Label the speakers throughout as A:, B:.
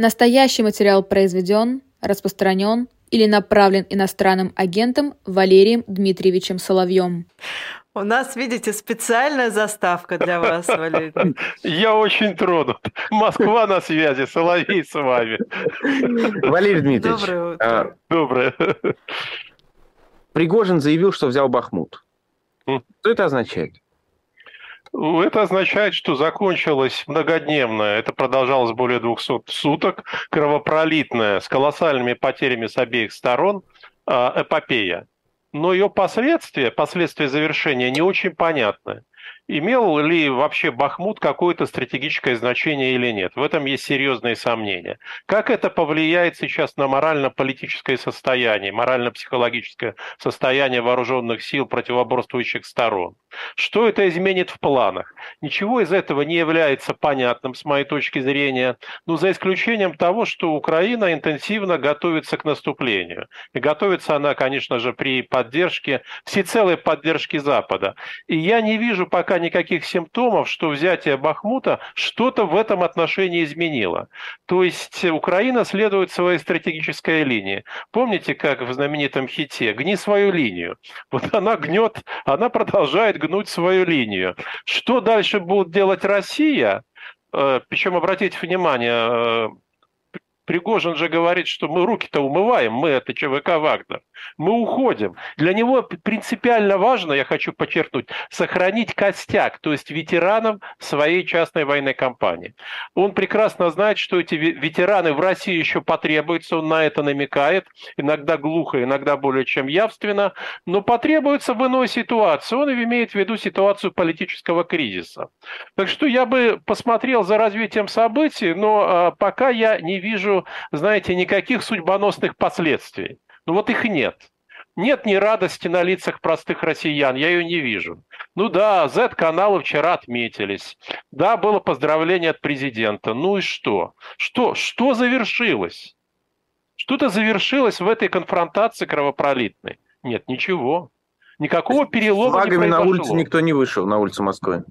A: Настоящий материал произведен, распространен или направлен иностранным агентом Валерием Дмитриевичем Соловьем.
B: У нас, видите, специальная заставка для вас, Валерий.
C: Я очень тронут. Москва на связи, Соловей с вами.
D: Валерий Дмитриевич.
B: Доброе утро. А,
C: Доброе.
D: Пригожин заявил, что взял Бахмут. Что это означает?
C: Это означает, что закончилась многодневная, это продолжалось более 200 суток, кровопролитная, с колоссальными потерями с обеих сторон а, эпопея. Но ее последствия, последствия завершения не очень понятны имел ли вообще Бахмут какое-то стратегическое значение или нет. В этом есть серьезные сомнения. Как это повлияет сейчас на морально-политическое состояние, морально-психологическое состояние вооруженных сил противоборствующих сторон? Что это изменит в планах? Ничего из этого не является понятным с моей точки зрения, ну, за исключением того, что Украина интенсивно готовится к наступлению. И готовится она, конечно же, при поддержке, всецелой поддержке Запада. И я не вижу пока никаких симптомов, что взятие Бахмута что-то в этом отношении изменило. То есть Украина следует своей стратегической линии. Помните, как в знаменитом хите «Гни свою линию». Вот она гнет, она продолжает гнуть свою линию. Что дальше будет делать Россия? Э, Причем, обратите внимание, э, Пригожин же говорит, что мы руки-то умываем, мы это ЧВК Вагнер. Мы уходим. Для него принципиально важно, я хочу подчеркнуть, сохранить костяк, то есть ветеранов своей частной военной кампании. Он прекрасно знает, что эти ветераны в России еще потребуются, он на это намекает, иногда глухо, иногда более чем явственно, но потребуется в иной ситуации. Он имеет в виду ситуацию политического кризиса. Так что я бы посмотрел за развитием событий, но а, пока я не вижу знаете, никаких судьбоносных последствий. Ну вот их нет. Нет ни радости на лицах простых россиян, я ее не вижу. Ну да, Z-каналы вчера отметились. Да, было поздравление от президента. Ну и что? Что, что завершилось? Что-то завершилось в этой конфронтации кровопролитной? Нет, ничего. Никакого перелома
D: С
C: не произошло.
D: на улице никто не вышел, на улицу Москвы.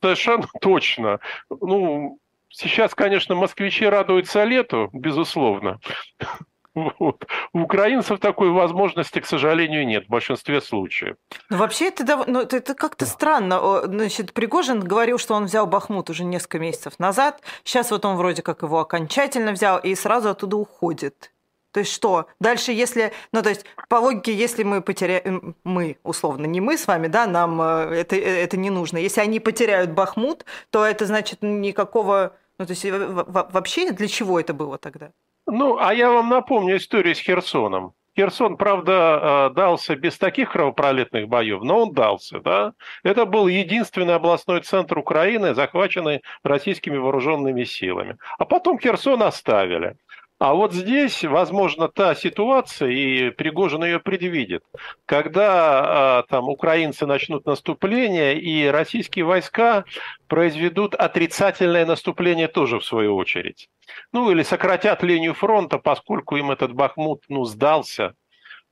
C: Совершенно точно. Ну, Сейчас, конечно, москвичи радуются лету, безусловно. Вот. У украинцев такой возможности, к сожалению, нет в большинстве случаев.
B: Ну, вообще, это, ну, это, это как-то странно. Значит, Пригожин говорил, что он взял Бахмут уже несколько месяцев назад. Сейчас вот он вроде как его окончательно взял и сразу оттуда уходит. То есть что? Дальше, если, ну, то есть, по логике, если мы потеряем, мы, условно, не мы с вами, да, нам э, это, э, это не нужно. Если они потеряют Бахмут, то это значит никакого ну, то есть вообще для чего это было тогда?
C: Ну, а я вам напомню историю с Херсоном. Херсон, правда, э, дался без таких кровопролитных боев, но он дался, да. Это был единственный областной центр Украины, захваченный российскими вооруженными силами. А потом Херсон оставили. А вот здесь, возможно, та ситуация, и Пригожин ее предвидит, когда а, там украинцы начнут наступление, и российские войска произведут отрицательное наступление тоже в свою очередь. Ну, или сократят линию фронта, поскольку им этот Бахмут, ну, сдался.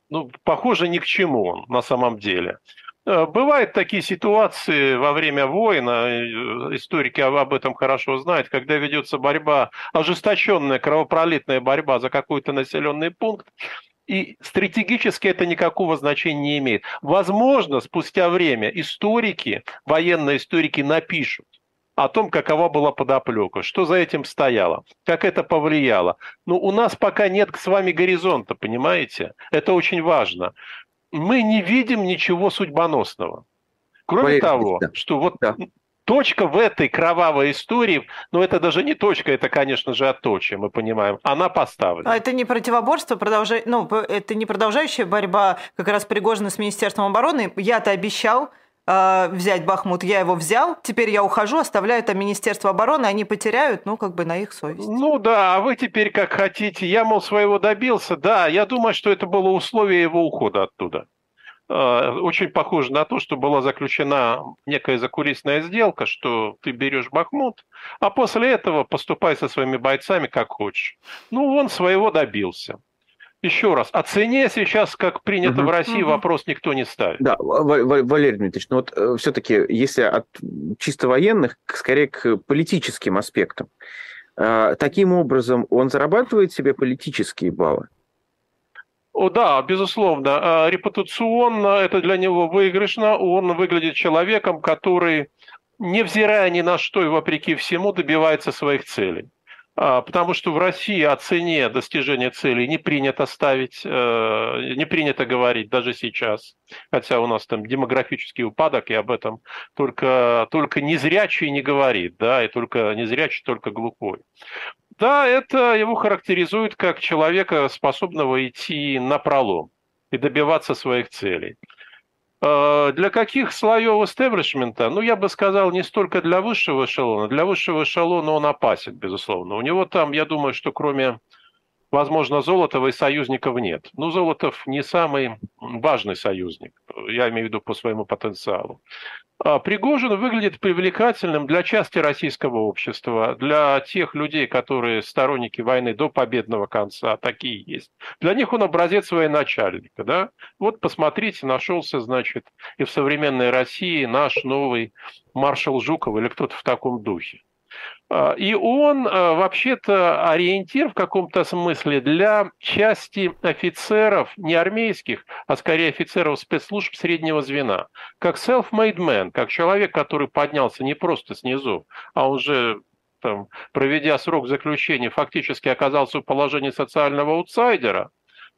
C: Ну, похоже, ни к чему он на самом деле. Э, бывают такие ситуации во время войн, э, историки об этом хорошо знают, когда ведется борьба, ожесточенная кровопролитная борьба за какой-то населенный пункт, и стратегически это никакого значения не имеет. Возможно, спустя время историки, военные историки напишут о том, какова была подоплека, что за этим стояло, как это повлияло. Но у нас пока нет с вами горизонта, понимаете? Это очень важно мы не видим ничего судьбоносного. Кроме Валерий, того, да. что вот да. точка в этой кровавой истории, но ну, это даже не точка, это, конечно же, отточие, мы понимаем, она поставлена.
B: А это не противоборство, продолжай... ну, это не продолжающая борьба как раз Пригожина с Министерством обороны. Я-то обещал, э, взять Бахмут, я его взял, теперь я ухожу, оставляю там Министерство обороны, они потеряют, ну, как бы на их совесть.
C: Ну да, а вы теперь как хотите. Я, мол, своего добился. Да, я думаю, что это было условие его ухода оттуда. Э, очень похоже на то, что была заключена некая закулисная сделка, что ты берешь Бахмут, а после этого поступай со своими бойцами как хочешь. Ну, он своего добился. Еще раз, о цене сейчас, как принято угу. в России, угу. вопрос никто не ставит.
D: Да, Валерий Дмитриевич, ну вот э, все-таки, если от чисто военных, скорее к политическим аспектам. А, таким образом, он зарабатывает себе политические баллы?
C: О, да, безусловно. А, репутационно это для него выигрышно. Он выглядит человеком, который, невзирая ни на что и вопреки всему, добивается своих целей. А, потому что в России о цене достижения целей не принято ставить, э, не принято говорить даже сейчас. Хотя у нас там демографический упадок, и об этом только, только незрячий не говорит, да, и только незрячий, только глухой. Да, это его характеризует как человека, способного идти на пролом и добиваться своих целей. Э, для каких слоев истеблишмента? Ну, я бы сказал, не столько для высшего эшелона. Для высшего эшелона он опасен, безусловно. У него там, я думаю, что кроме, возможно, Золотова и союзников нет. Ну, Золотов не самый важный союзник, я имею в виду по своему потенциалу. А Пригожин выглядит привлекательным для части российского общества, для тех людей, которые сторонники войны до победного конца, такие есть. Для них он образец военачальника. Да? Вот посмотрите, нашелся, значит, и в современной России наш новый маршал Жуков или кто-то в таком духе. А, и он а, вообще-то ориентир в каком-то смысле для части офицеров, не армейских, а скорее офицеров спецслужб среднего звена. Как self-made man, как человек, который поднялся не просто снизу, а уже там, проведя срок заключения, фактически оказался в положении социального аутсайдера,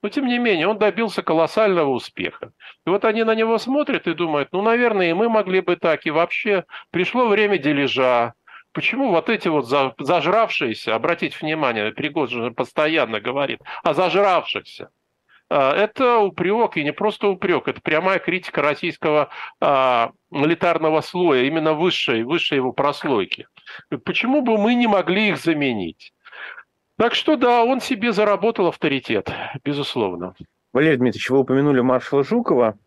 C: но, тем не менее, он добился колоссального успеха. И вот они на него смотрят и думают, ну, наверное, и мы могли бы так, и вообще пришло время дележа, Почему вот эти вот зажравшиеся, обратите внимание, Пригожин постоянно говорит о зажравшихся, а, это упрек, и не просто упрек, это прямая критика российского а, милитарного слоя, именно высшей, высшей его прослойки. Почему бы мы не могли их заменить? Так что да, он себе заработал авторитет, безусловно.
D: Валерий Дмитриевич, вы упомянули маршала Жукова,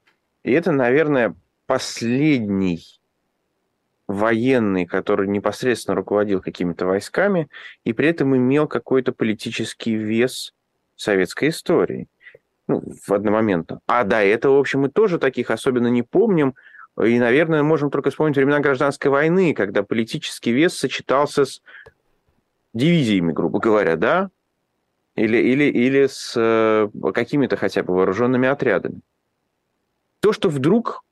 D: и это, наверное, последний военный, который непосредственно руководил какими-то войсками и при этом имел какой-то политический вес советской истории. Ну, в одномоментно. А до этого, в общем, мы тоже таких особенно не помним. И, наверное, можем только вспомнить времена гражданской войны, когда политический вес сочетался с дивизиями, грубо говоря, да? Или, или, или с э, какими-то хотя бы вооруженными отрядами. То, что вдруг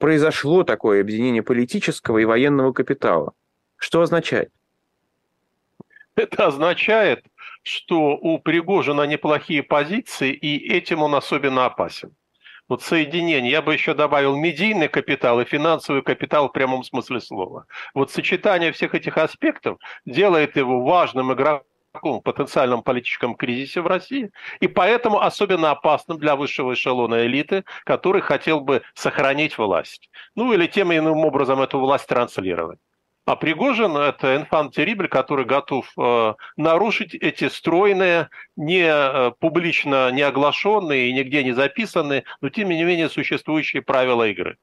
D: произошло такое объединение политического и военного капитала. Что означает?
C: Это означает, что у Пригожина неплохие позиции, и этим он особенно опасен. Вот соединение, я бы еще добавил медийный капитал и финансовый капитал в прямом смысле слова. Вот сочетание всех этих аспектов делает его важным игроком таком потенциальном политическом кризисе в России, и поэтому особенно опасным для высшего эшелона элиты, который хотел бы сохранить власть. Ну или тем или иным образом эту власть транслировать. А Пригожин – это инфант Терибль, который готов э, нарушить эти стройные, не э, публично не оглашенные и нигде не записанные, но тем не менее существующие правила игры.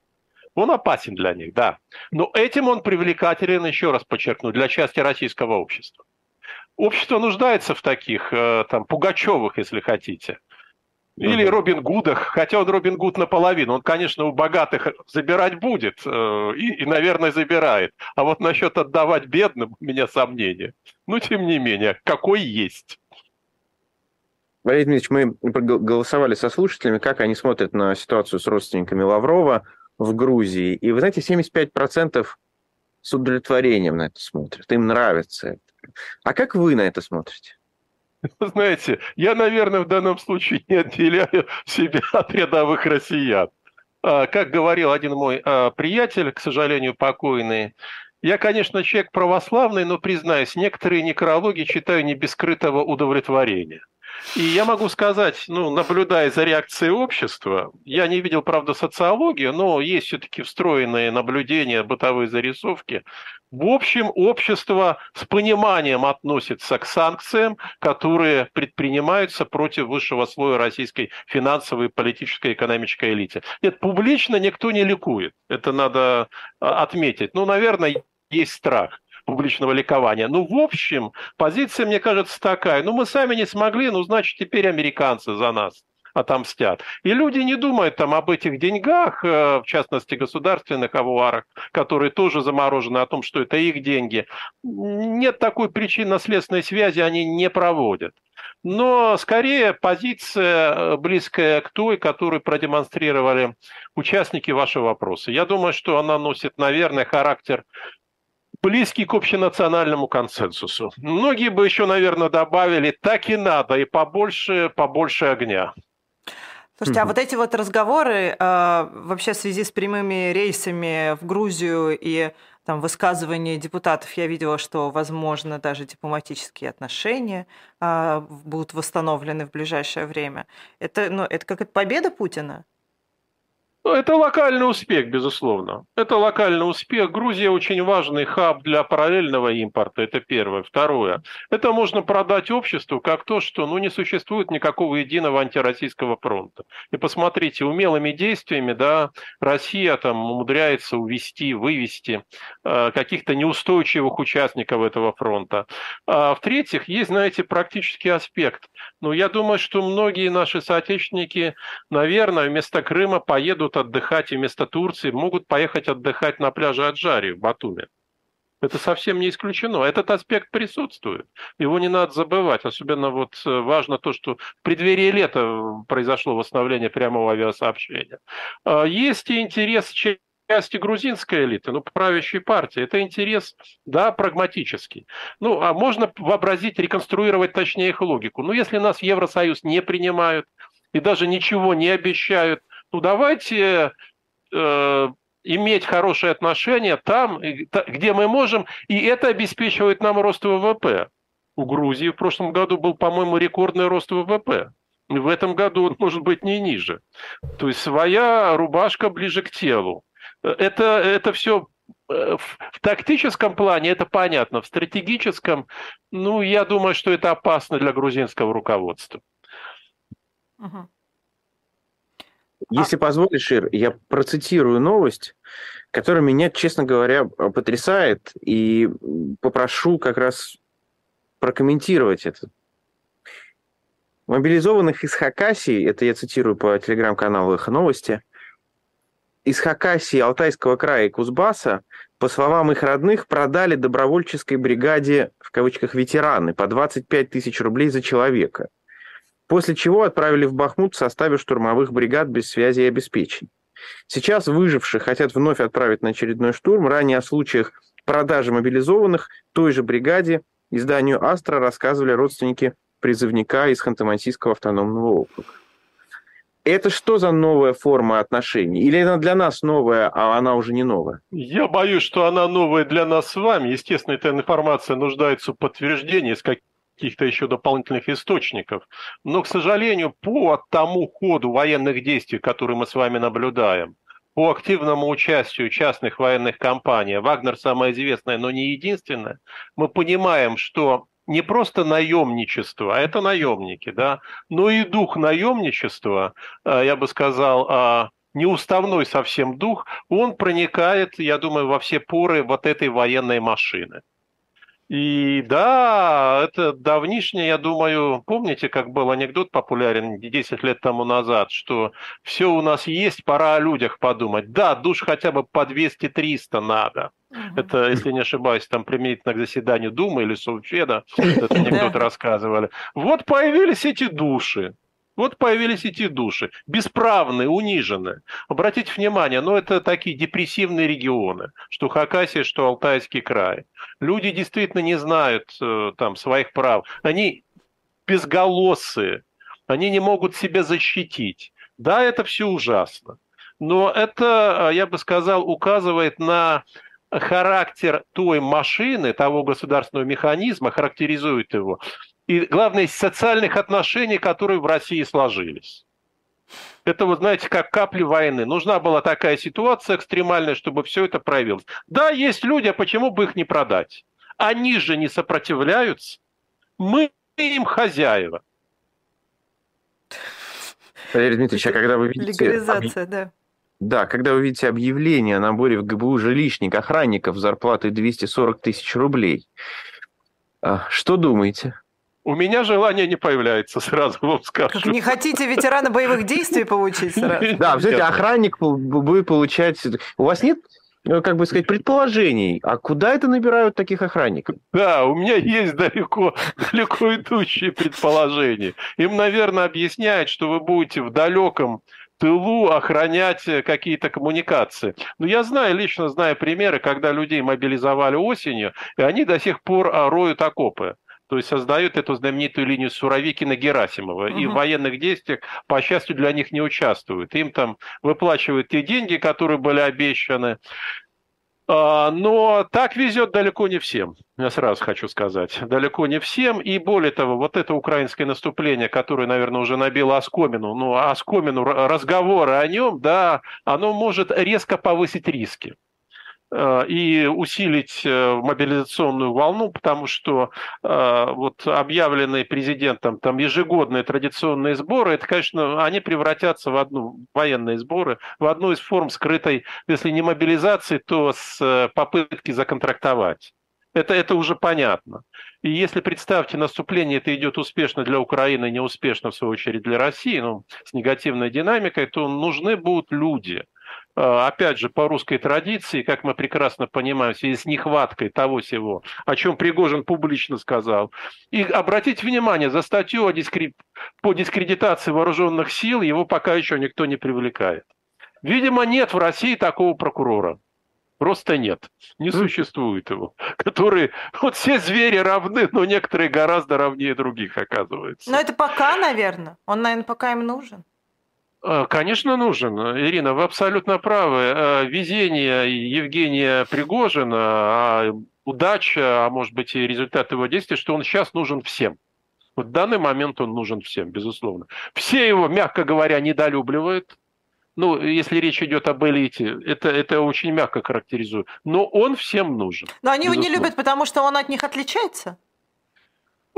C: Он опасен для них, да. Но этим он привлекателен, еще раз подчеркну, для части российского общества. Общество нуждается в таких, э, там, Пугачевых, если хотите. Или uh-huh. Робин Гудах, хотя он Робин Гуд наполовину. Он, конечно, у богатых забирать будет э, и, и, наверное, забирает. А вот насчет отдавать бедным у меня сомнения. Но, тем не менее, какой есть.
D: Валерий Дмитриевич, мы голосовали со слушателями, как они смотрят на ситуацию с родственниками Лаврова в Грузии. И вы знаете, 75% с удовлетворением на это смотрят. Им нравится это. А как вы на это смотрите?
C: Знаете, я, наверное, в данном случае не отделяю себя от рядовых россиян. А, как говорил один мой а, приятель, к сожалению, покойный, я, конечно, человек православный, но, признаюсь, некоторые некрологи читаю не без скрытого удовлетворения. И я могу сказать, ну, наблюдая за реакцией общества, я не видел, правда, социологию, но есть все-таки встроенные наблюдения, бытовые зарисовки. В общем, общество с пониманием относится к санкциям, которые предпринимаются против высшего слоя российской финансовой, политической, экономической элиты. Нет, публично никто не ликует. Это надо а, отметить. Ну, наверное, есть страх публичного ликования. Ну, в общем, позиция, мне кажется, такая. Ну, мы сами не смогли, ну, значит, теперь американцы за нас. отомстят. И люди не думают там об этих деньгах, э, в частности, государственных авуарах, которые тоже заморожены, о том, что это их деньги. Нет такой причинно-следственной связи, они не проводят. Но скорее позиция э, близкая к той, которую продемонстрировали участники вашего вопроса. Я думаю, что она носит, наверное, характер близкий к общенациональному консенсусу. Многие бы еще, наверное, добавили, так и надо, и побольше, побольше огня.
B: Слушайте, а вот эти вот разговоры э, вообще в связи с прямыми рейсами в Грузию и там высказывания депутатов, я видела, что, возможно, даже дипломатические отношения э, будут восстановлены в ближайшее время. Это, ну, это как это победа Путина?
C: Ну, это локальный успех, безусловно. Это локальный успех. Грузия очень важный хаб для параллельного импорта. Это первое. Второе. Это можно продать обществу как то, что ну, не существует никакого единого антироссийского фронта. И посмотрите, умелыми действиями да, Россия там умудряется увести, вывести э, каких-то неустойчивых участников этого фронта. А в-третьих, есть, знаете, практический аспект. Ну, я думаю, что многие наши соотечественники, наверное, вместо Крыма поедут отдыхать и вместо Турции могут поехать отдыхать на пляже Аджари в Батуме. Это совсем не исключено. Этот аспект присутствует. Его не надо забывать. Особенно вот э, важно то, что в преддверии лета произошло восстановление прямого авиасообщения. А, есть и интерес части грузинской элиты, ну, правящей партии. Это интерес, да, прагматический. Ну, а можно вообразить, реконструировать точнее их логику. Ну, если нас Евросоюз не принимают и даже ничего не обещают, ну давайте э, иметь хорошие отношения там, где мы можем, и это обеспечивает нам рост ВВП. У Грузии в прошлом году был, по-моему, рекордный рост ВВП. В этом году он может быть не ниже. То есть своя рубашка ближе к телу. Это, это все э, в тактическом плане это понятно, в стратегическом, ну, я думаю, что это опасно для грузинского руководства.
D: Угу. Если а... позволишь, Ир, я процитирую новость, которая меня, честно говоря, потрясает, и попрошу как раз прокомментировать это. Мобилизованных из Хакасии, это я цитирую по телеграм-каналу «Эхо новости», из Хакасии, Алтайского края и Кузбасса, по словам их родных, продали добровольческой бригаде, в кавычках, ветераны по 25 тысяч рублей за человека – после чего отправили в Бахмут в составе штурмовых бригад без связи и обеспечения. Сейчас выживших хотят вновь отправить на очередной штурм. Ранее о случаях продажи мобилизованных той же бригаде изданию «Астра» рассказывали родственники призывника из Ханты-Мансийского автономного округа. Это что за новая форма отношений? Или она для нас новая, а она уже не новая?
C: Я боюсь, что она новая для нас с вами. Естественно, эта информация нуждается в подтверждении, с каким каких-то еще дополнительных источников. Но, к сожалению, по тому ходу военных действий, которые мы с вами наблюдаем, по активному участию частных военных компаний, Вагнер самая известная, но не единственная, мы понимаем, что не просто наемничество, а это наемники, да, но и дух наемничества, э, я бы сказал, а, неуставной совсем дух, он проникает, я думаю, во все поры вот этой военной машины. И да, это давнишнее, я думаю, помните, как был анекдот популярен 10 лет тому назад, что все у нас есть, пора о людях подумать. Да, душ хотя бы по 200-300 надо. Угу. Это, если не ошибаюсь, там применительно к заседанию Думы или Совчеда, этот анекдот рассказывали. Вот появились эти души. Вот появились эти души, бесправные, униженные. Обратите внимание, ну это такие депрессивные регионы, что Хакасия, что Алтайский край. Люди действительно не знают э, там своих прав. Они безголосые, они не могут себя защитить. Да, это все ужасно. Но это, э, я бы сказал, указывает на характер той машины, того государственного механизма, характеризует его, и, главное, социальных отношений, которые в России сложились. Это, вы знаете, как капли войны. Нужна была такая ситуация экстремальная, чтобы все это проявилось. Да, есть люди, а почему бы их не продать? Они же не сопротивляются. Мы им хозяева.
D: Валерий Дмитриевич, а когда вы видите...
B: Легализация, об... да.
D: Да, когда вы видите объявление о наборе в ГБУ жилищник охранников с зарплатой 240 тысяч рублей, а, что думаете?
C: У меня желание не появляется, сразу вам скажу.
B: Как не хотите ветерана боевых действий получить сразу?
D: Да, представляете, охранник будет получать... У вас нет ну, как бы сказать, предположений, а куда это набирают таких охранников?
C: Да, у меня есть далеко, далеко идущие предположения. Им, наверное, объясняют, что вы будете в далеком тылу охранять какие-то коммуникации. Но я знаю, лично знаю примеры, когда людей мобилизовали осенью, и они до сих пор роют окопы то есть создают эту знаменитую линию Суровикина-Герасимова. Угу. И в военных действиях, по счастью, для них не участвуют. Им там выплачивают те деньги, которые были обещаны. А, но так везет далеко не всем, я сразу хочу сказать. Далеко не всем. И более того, вот это украинское наступление, которое, наверное, уже набило оскомину, ну, оскомину разговоры о нем, да, оно может резко повысить риски. Э, и усилить э, мобилизационную волну, потому что э, вот объявленные президентом там ежегодные традиционные сборы, это, конечно, они превратятся в одну военные сборы, в одну из форм скрытой, если не мобилизации, то с попытки законтрактовать. Это, это уже понятно. И если, представьте, наступление это идет успешно для Украины, неуспешно, в свою очередь, для России, ну, с негативной динамикой, то нужны будут люди – опять же, по русской традиции, как мы прекрасно понимаем, в связи с нехваткой того всего, о чем Пригожин публично сказал. И обратите внимание, за статью о дискри... по дискредитации вооруженных сил его пока еще никто не привлекает. Видимо, нет в России такого прокурора. Просто нет. Не существует его. Который... Вот все звери равны, но некоторые гораздо равнее других, оказывается.
B: Но это пока, наверное. Он, наверное, пока им нужен.
C: А, конечно, нужен. Ирина, вы абсолютно правы. А, везение Евгения Пригожина, а удача, а может быть и результат его действий, что он сейчас нужен всем. Вот в данный момент он нужен всем, безусловно. Все его, мягко говоря, недолюбливают. Ну, если речь идет об элите, это, это очень мягко характеризую. Но он всем нужен.
B: Но они его не любят, потому что он от них отличается?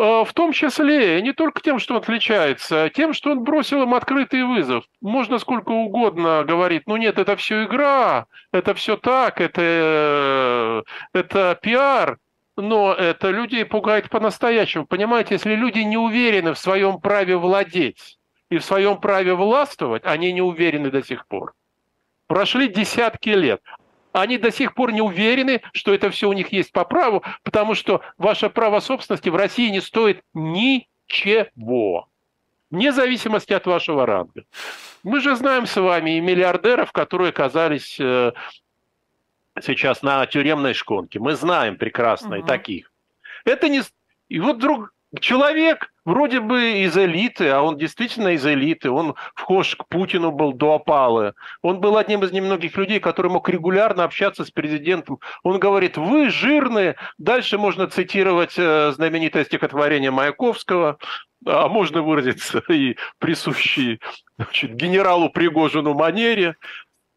C: А, в том числе, не только тем, что он отличается, а тем, что он бросил им открытый вызов. Можно сколько угодно говорить, ну нет, это все игра, это все так, это, это пиар, но это людей пугает по-настоящему. Понимаете, если люди не уверены в своем праве владеть и в своем праве властвовать, они не уверены до сих пор. Прошли десятки лет они до сих пор не уверены, что это все у них есть по праву, потому что ваше право собственности в России не стоит ничего, вне зависимости от вашего ранга. Мы же знаем с вами и миллиардеров, которые оказались э, сейчас на тюремной шконке. Мы знаем прекрасно угу. и таких. Это не... И вот вдруг человек вроде бы из элиты, а он действительно из элиты, он вхож к Путину был до опалы. Он был одним из немногих людей, который мог регулярно общаться с президентом. Он говорит, вы жирные. Дальше можно цитировать э, знаменитое стихотворение Маяковского, а можно выразиться и присущий значит, генералу Пригожину манере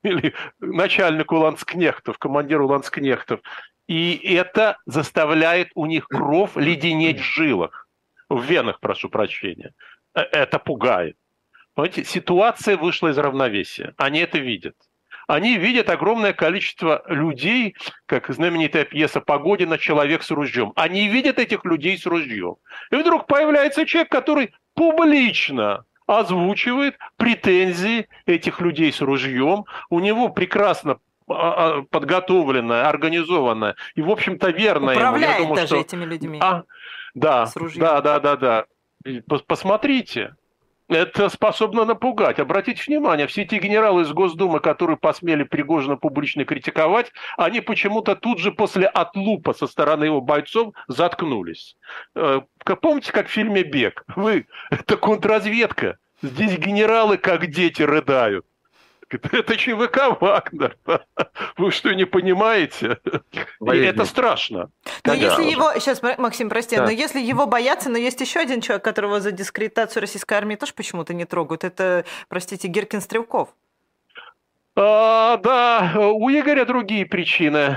C: или начальнику ланскнехтов, командиру ланскнехтов. И это заставляет у них кровь леденеть в жилах в венах, прошу прощения. Э, это пугает. Понимаете, ситуация вышла из равновесия. Они это видят. Они видят огромное количество людей, как знаменитая пьеса Погодина «Человек с ружьем». Они видят этих людей с ружьем. И вдруг появляется человек, который публично озвучивает претензии этих людей с ружьем. У него прекрасно а, а, подготовленная, организованная и, в общем-то, верная.
B: Управляет ему. Я думаю, даже что... этими людьми.
C: А, да, да, да, да, да. Посмотрите, это способно напугать. Обратите внимание, все эти генералы из Госдумы, которые посмели Пригожина публично критиковать, они почему-то тут же после отлупа со стороны его бойцов заткнулись. Э, помните, как в фильме «Бег»? Вы, это контрразведка. Здесь генералы, как дети, рыдают. Это ЧВК Вагнер. Вы что, не понимаете? И это страшно.
B: Но если его... Сейчас, Максим, прости, да. но если его боятся, но есть еще один человек, которого за дискредитацию российской армии тоже почему-то не трогают. Это, простите, Геркин Стрелков.
C: А, да, у Игоря другие причины.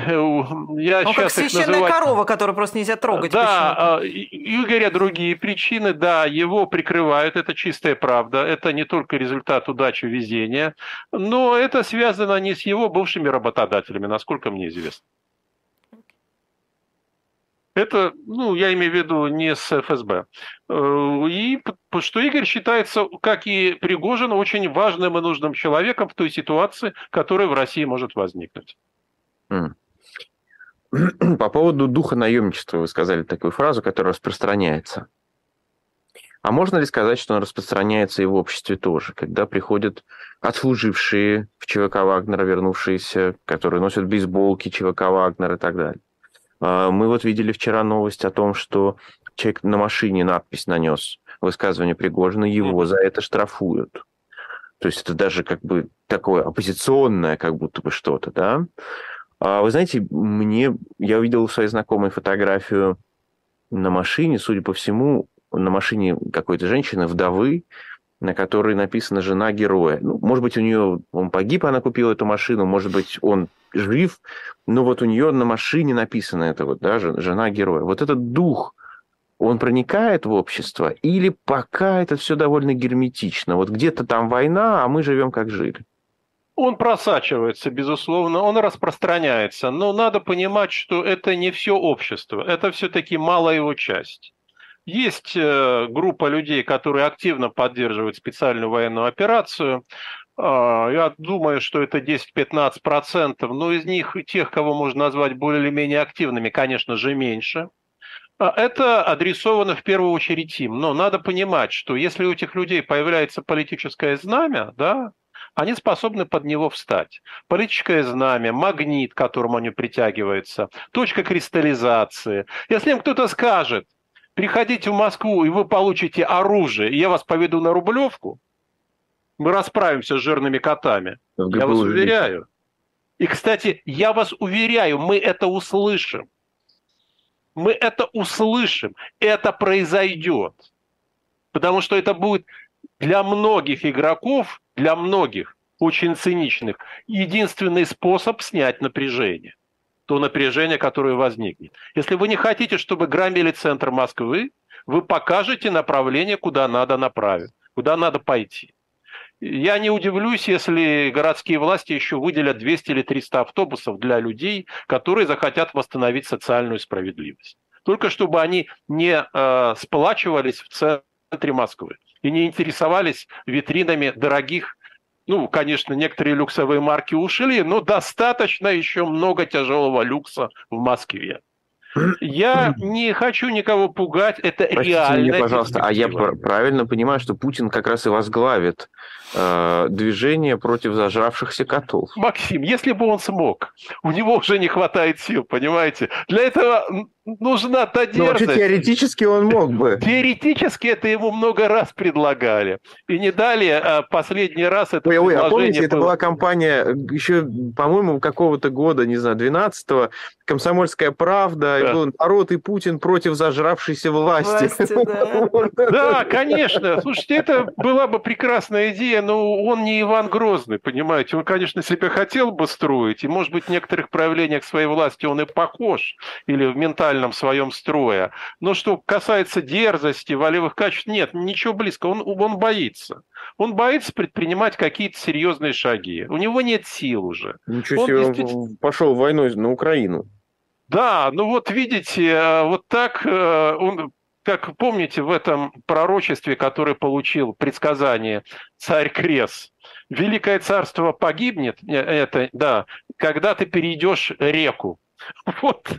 B: Я Он как священная называть... корова, которую просто нельзя трогать.
C: Да, у Игоря другие причины, да, его прикрывают, это чистая правда. Это не только результат удачи, везения, но это связано не с его бывшими работодателями, насколько мне известно. Это, ну, я имею в виду не с ФСБ. Э, и что Игорь считается, как и Пригожин, очень важным и нужным человеком в той ситуации, которая в России может возникнуть.
D: По поводу духа наемничества вы сказали такую фразу, которая распространяется. А можно ли сказать, что он распространяется и в обществе тоже, когда приходят отслужившие в ЧВК Вагнера, вернувшиеся, которые носят бейсболки ЧВК Вагнер и так далее? А, мы вот видели вчера новость о том, что человек на машине надпись нанес высказывание Пригожина, его за это штрафуют. То есть это даже как бы такое оппозиционное как будто бы что-то, да? А вы знаете, мне, я увидел у своей знакомой фотографию на машине, судя по всему, на машине какой-то женщины, вдовы, на которой написана «Жена героя». Ну, может быть, у нее он погиб, она купила эту машину, может быть, он жив, но вот у нее на машине написано это вот, да, «Жена героя». Вот этот дух, он проникает в общество или пока это все довольно герметично? Вот где-то там война, а мы живем как жили.
C: Он просачивается, безусловно, он распространяется, но надо понимать, что это не все общество, это все-таки малая его часть. Есть э, группа людей, которые активно поддерживают специальную военную операцию. А, я думаю, что это 10-15%, но из них тех, кого можно назвать более или менее активными, конечно же, меньше. А это адресовано в первую очередь им. Но надо понимать, что если у этих людей появляется политическое знамя, да, они способны под него встать. Политическое знамя, магнит, к которому они притягиваются, точка кристаллизации. Если им кто-то скажет, приходите в Москву, и вы получите оружие, и я вас поведу на Рублевку, мы расправимся с жирными котами. Я вас уверяю. И, кстати, я вас уверяю, мы это услышим. Мы это услышим. Это произойдет. Потому что это будет для многих игроков, для многих очень циничных, единственный способ снять напряжение то напряжение, которое возникнет. Если вы не хотите, чтобы громили центр Москвы, вы покажете направление, куда надо направить, куда надо пойти. Я не удивлюсь, если городские власти еще выделят 200 или 300 автобусов для людей, которые захотят восстановить социальную справедливость. Только чтобы они не э, сплачивались в центре Москвы и не интересовались витринами дорогих ну, конечно, некоторые люксовые марки ушли, но достаточно еще много тяжелого люкса в Москве. Я не хочу никого пугать, это
D: Простите
C: реально.
D: Мне, пожалуйста, а я правильно понимаю, что Путин как раз и возглавит э, движение против зажравшихся котов.
C: Максим, если бы он смог, у него уже не хватает сил, понимаете? Для этого нужна та дерзость. Ну, вообще
D: теоретически он мог бы.
C: Теоретически это ему много раз предлагали. И не дали а последний раз это
D: Ой, ой, а помните, было... это была компания еще, по-моему, какого-то года, не знаю, 12-го, «Комсомольская правда», да. и был «Народ и Путин против зажравшейся власти».
C: власти да. да, конечно. Слушайте, это была бы прекрасная идея, но он не Иван Грозный, понимаете? Он, конечно, себе хотел бы строить, и, может быть, в некоторых проявлениях своей власти он и похож, или в ментальном ментальном своем строе. Но что касается дерзости, волевых качеств, нет, ничего близкого. Он, он боится. Он боится предпринимать какие-то серьезные шаги. У него нет сил уже.
D: Ничего он себе, действительно... пошел войной на Украину.
C: Да, ну вот видите, э, вот так э, он как помните в этом пророчестве, которое получил предсказание царь Крес, Великое царство погибнет, э, это, да, когда ты перейдешь реку. Вот.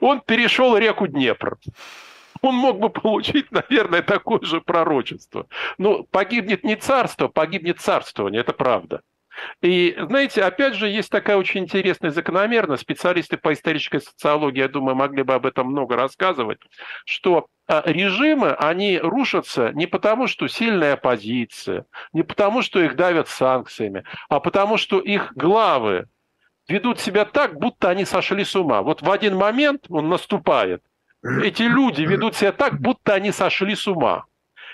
C: Он перешел реку Днепр. Он мог бы получить, наверное, такое же пророчество. Но погибнет не царство, погибнет царствование, это правда. И, знаете, опять же, есть такая очень интересная закономерность. Специалисты по исторической социологии, я думаю, могли бы об этом много рассказывать, что а, режимы, они рушатся не потому, что сильная оппозиция, не потому, что их давят санкциями, а потому, что их главы ведут себя так, будто они сошли с ума. Вот в один момент он наступает. Эти люди ведут себя так, будто они сошли с ума.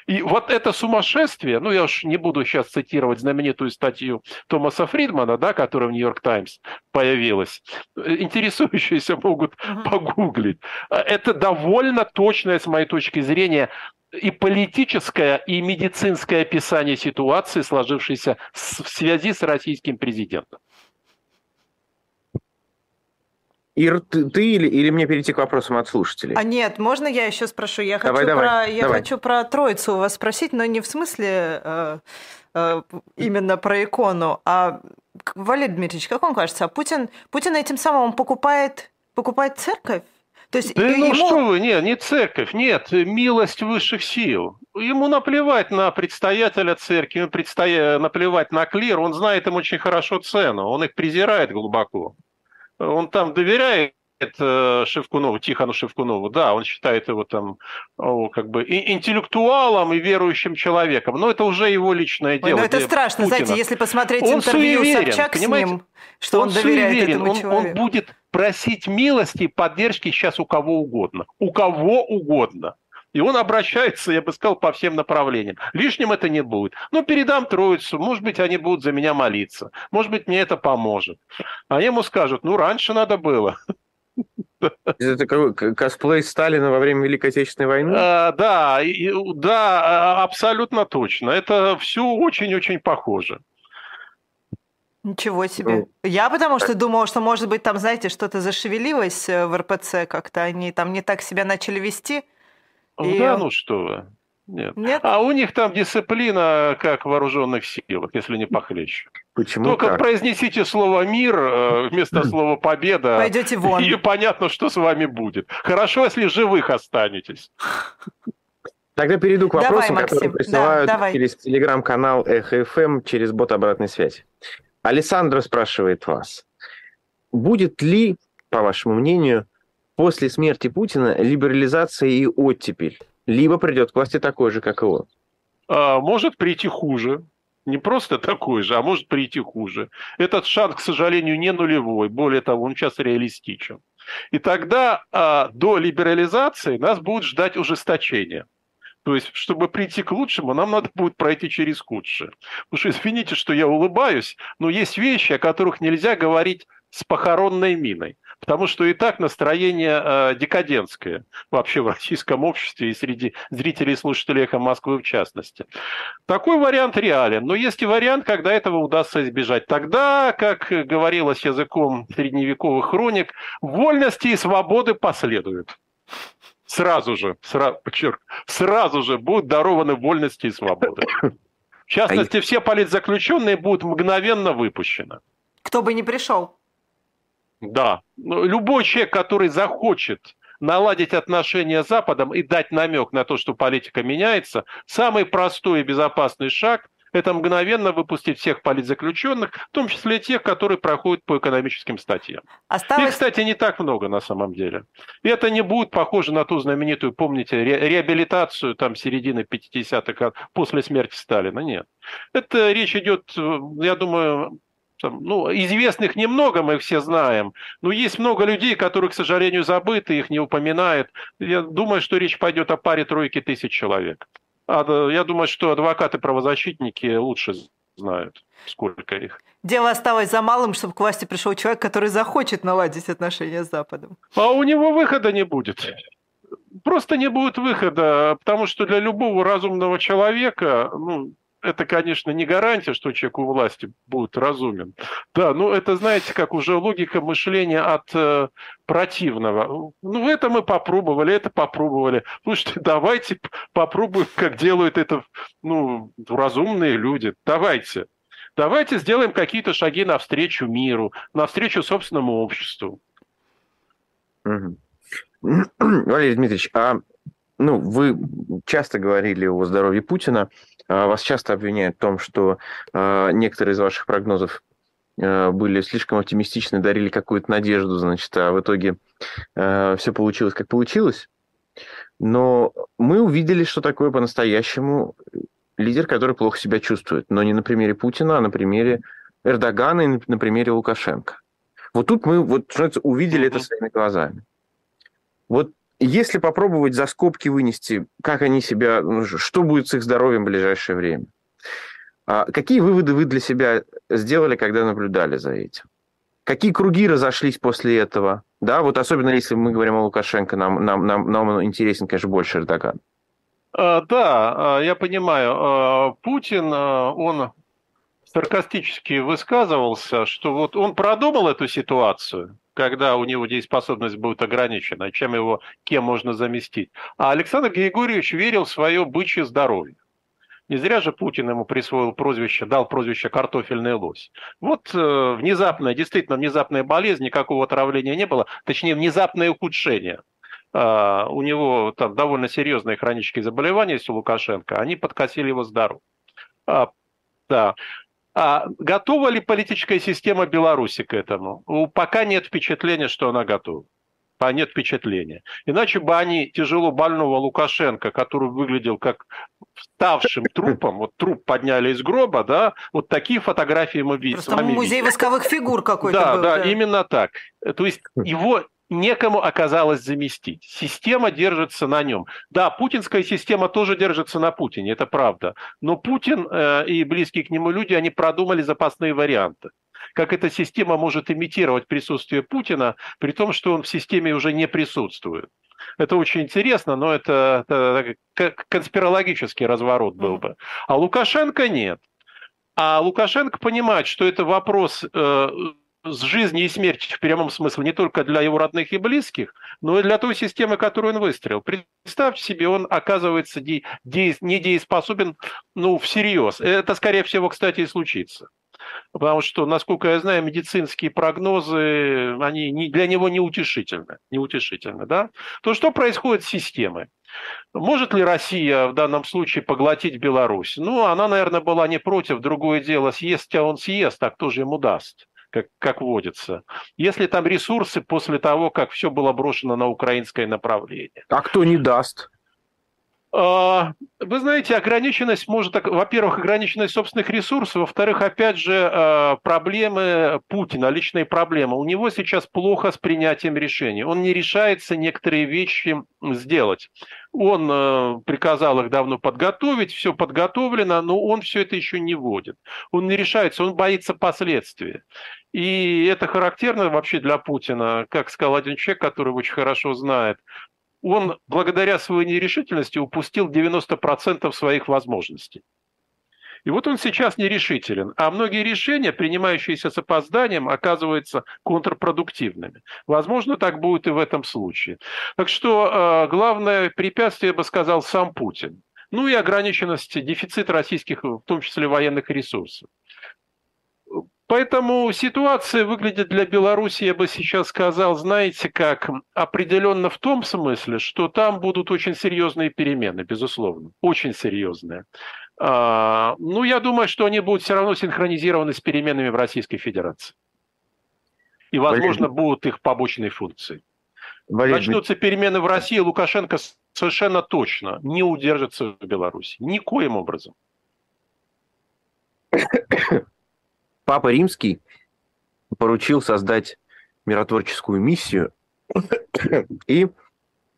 C: И вот это сумасшествие, ну я уж не буду сейчас цитировать знаменитую статью Томаса Фридмана, да, которая в Нью-Йорк Таймс появилась, интересующиеся могут погуглить. Это довольно точное, с моей точки зрения, и политическое, и медицинское описание ситуации, сложившейся в связи с российским президентом.
D: Ир, ты, ты или, или мне перейти к вопросам от слушателей?
B: А нет, можно я еще спрошу? Я
D: Давай,
B: хочу,
D: давай,
B: про, я
D: давай.
B: хочу про Троицу у вас спросить, но не в смысле э, э, именно про икону, а Валерий Дмитриевич, как вам кажется, а Путин, Путин этим самым он покупает, покупает церковь? То есть
C: Да ну
B: ему-
C: что вы, нет, не церковь, нет, милость высших сил. Ему наплевать на предстоятеля церкви, ему предстоя- наплевать на клир, он знает им очень хорошо цену, он их презирает глубоко. Он там доверяет э, Шевкунову, Тихону Шевкунову, да, он считает его там о, как бы и- интеллектуалом и верующим человеком, но это уже его личное
B: Ой,
C: дело.
B: ну это
C: для
B: страшно,
C: Путина.
B: знаете, если посмотреть
C: Он
B: интервью
C: суеверен,
B: Собчак
C: понимаете?
B: с ним, что он, доверяет
C: суеверен,
B: этому
C: он,
B: человеку.
C: он будет просить милости и поддержки сейчас у кого угодно. У кого угодно. И он обращается, я бы сказал, по всем направлениям. Лишним это не будет. Ну, передам Троицу, может быть, они будут за меня молиться. Может быть, мне это поможет. А ему скажут, ну, раньше надо было.
D: Это какой косплей Сталина во время Великой Отечественной войны?
C: А, да, и- и- да, а, абсолютно точно. Это все очень-очень похоже.
B: Ничего себе.
D: Ну,
B: Я потому что думала, что, может быть, там, знаете, что-то зашевелилось э, в РПЦ как-то, они там не так себя начали вести. И-
C: Да, ну что вы. Нет.
B: Нет?
C: А у них там дисциплина, как в вооруженных силах, если не похлеще.
D: Почему
C: Только
D: так?
C: произнесите слово «мир» э, вместо слова «победа»,
B: Пойдете вон.
C: и понятно, что с вами будет. Хорошо, если живых останетесь.
D: Тогда перейду к
B: Давай,
D: вопросам,
B: Максим,
D: которые
B: да,
D: присылают
B: давай.
D: через телеграм-канал Эхо ФМ через бот обратной связи. Александра спрашивает вас. Будет ли, по вашему мнению, после смерти Путина либерализация и оттепель? Либо придет к власти такой же, как он?
C: А, Может прийти хуже. Не просто такой же, а может прийти хуже. Этот шанс, к сожалению, не нулевой. Более того, он сейчас реалистичен. И тогда а, до либерализации нас будет ждать ужесточение. То есть, чтобы прийти к лучшему, нам надо будет пройти через худшее. Потому что, извините, что я улыбаюсь, но есть вещи, о которых нельзя говорить с похоронной миной. Потому что и так настроение э, декадентское вообще в российском обществе и среди зрителей и слушателей «Эхо Москвы» в частности. Такой вариант реален. Но есть и вариант, когда этого удастся избежать. Тогда, как говорилось языком средневековых хроник, вольности и свободы последуют. Сразу же, сразу, сразу же будут дарованы вольности и свободы. В частности, все политзаключенные будут мгновенно выпущены.
B: Кто бы ни пришел.
C: Да. Ну, Любой человек, который захочет наладить отношения с Западом и дать намек на то, что политика меняется, самый простой и безопасный шаг – это мгновенно выпустить всех политзаключенных, в том числе тех, которые проходят по экономическим статьям. Их,
B: Осталось...
C: кстати, не так много на самом деле. И это не будет похоже на ту знаменитую, помните, ре- реабилитацию там середины 50-х после смерти Сталина. Нет. Это речь идет, э, я думаю, там, ну, известных немного, мы все знаем, но есть много людей, которые, к сожалению, забыты, их не упоминают. Я думаю, что речь пойдет о паре-тройке тысяч человек. А, я думаю, что адвокаты-правозащитники лучше знают, сколько их.
B: Дело осталось за малым, чтобы к власти пришел человек, который захочет наладить отношения с Западом.
C: А у него выхода не будет. Просто не будет выхода, потому что для любого разумного человека, ну, это, конечно, не гарантия, что человек у власти будет разумен. Да, ну это, знаете, как уже логика мышления от э, противного. Ну, это мы попробовали, это попробовали. Слушайте, давайте попробуем, как делают это ну, разумные люди. Давайте. Давайте сделаем какие-то шаги навстречу миру, навстречу собственному обществу.
D: Валерий Дмитриевич, а ну, вы часто говорили о здоровье Путина, а вас часто обвиняют в том, что а, некоторые из ваших прогнозов а, были слишком оптимистичны, дарили какую-то надежду, значит, а в итоге все получилось, как получилось. Но мы увидели, что такое по-настоящему лидер, который плохо себя чувствует. Но не на примере Путина, а на примере Эрдогана и на примере Лукашенко. Вот тут мы вот, увидели это своими глазами. Вот если попробовать за скобки вынести, как они себя, ну, что будет с их здоровьем в ближайшее время, а какие выводы вы для себя сделали, когда наблюдали за этим? Какие круги разошлись после этого? Да, вот особенно если мы говорим о Лукашенко, нам, нам, нам, нам интересен, конечно, больше Эрдоган.
C: А, Да, а, я понимаю. Путин, он саркастически высказывался, что вот он продумал эту ситуацию, когда у него дееспособность будет ограничена, чем его, кем можно заместить. А Александр Григорьевич верил в свое бычье здоровье. Не зря же Путин ему присвоил прозвище, дал прозвище «картофельный лось». Вот э, внезапная, действительно внезапная болезнь, никакого отравления не было, точнее, внезапное ухудшение. Э, у него там довольно серьезные хронические заболевания есть у Лукашенко, они подкосили его здоровье. А, да. А готова ли политическая система Беларуси к этому? Пока нет впечатления, что она готова а нет впечатления. Иначе бы они тяжело больного Лукашенко, который выглядел как вставшим трупом, вот труп подняли из гроба, да, вот такие фотографии мы видим.
B: Просто музей видим. восковых фигур какой-то
C: да,
B: был.
C: Да, да, именно так. То есть его некому оказалось заместить. Система держится на нем. Да, путинская система тоже держится на Путине, это правда. Но Путин э, и близкие к нему люди, они продумали запасные варианты как эта система может имитировать присутствие Путина, при том, что он в системе уже не присутствует. Это очень интересно, но это, это конспирологический разворот был бы. А Лукашенко нет. А Лукашенко понимает, что это вопрос э, с жизни и смерти в прямом смысле не только для его родных и близких, но и для той системы, которую он выстроил. Представьте себе, он оказывается де, де, недееспособен ну, всерьез. Это, скорее всего, кстати, и случится. Потому что, насколько я знаю, медицинские прогнозы, они для него неутешительны. неутешительны да? То, что происходит с системой? Может ли Россия в данном случае поглотить Беларусь? Ну, она, наверное, была не против. Другое дело, съест, а он съест, а кто же ему даст? Как, как водится. Если там ресурсы после того, как все было брошено на украинское направление.
D: А кто не даст?
C: А, вы знаете, ограниченность может, во-первых, ограниченность собственных ресурсов, во-вторых, опять же, а, проблемы Путина, личные проблемы. У него сейчас плохо с принятием решений. Он не решается некоторые вещи сделать. Он э, приказал их давно подготовить, все подготовлено, но он все это еще не вводит. Он не решается, он боится последствий. И это характерно вообще для Путина, как сказал один человек, который очень хорошо знает он благодаря своей нерешительности упустил 90% своих возможностей. И вот он сейчас нерешителен, а многие решения, принимающиеся с опозданием, оказываются контрпродуктивными. Возможно, так будет и в этом случае. Так что э, главное препятствие, я бы сказал, сам Путин. Ну и ограниченность, дефицит российских, в том числе военных ресурсов. Поэтому ситуация выглядит для Беларуси, я бы сейчас сказал, знаете как, определенно в том смысле, что там будут очень серьезные перемены, безусловно, очень серьезные. А, ну, я думаю, что они будут все равно синхронизированы с переменами в Российской Федерации. И, возможно, Валерий... будут их побочной функцией. Валерий... Начнутся перемены в России, Лукашенко совершенно точно не удержится в Беларуси. Никоим образом.
D: Папа Римский поручил создать миротворческую миссию и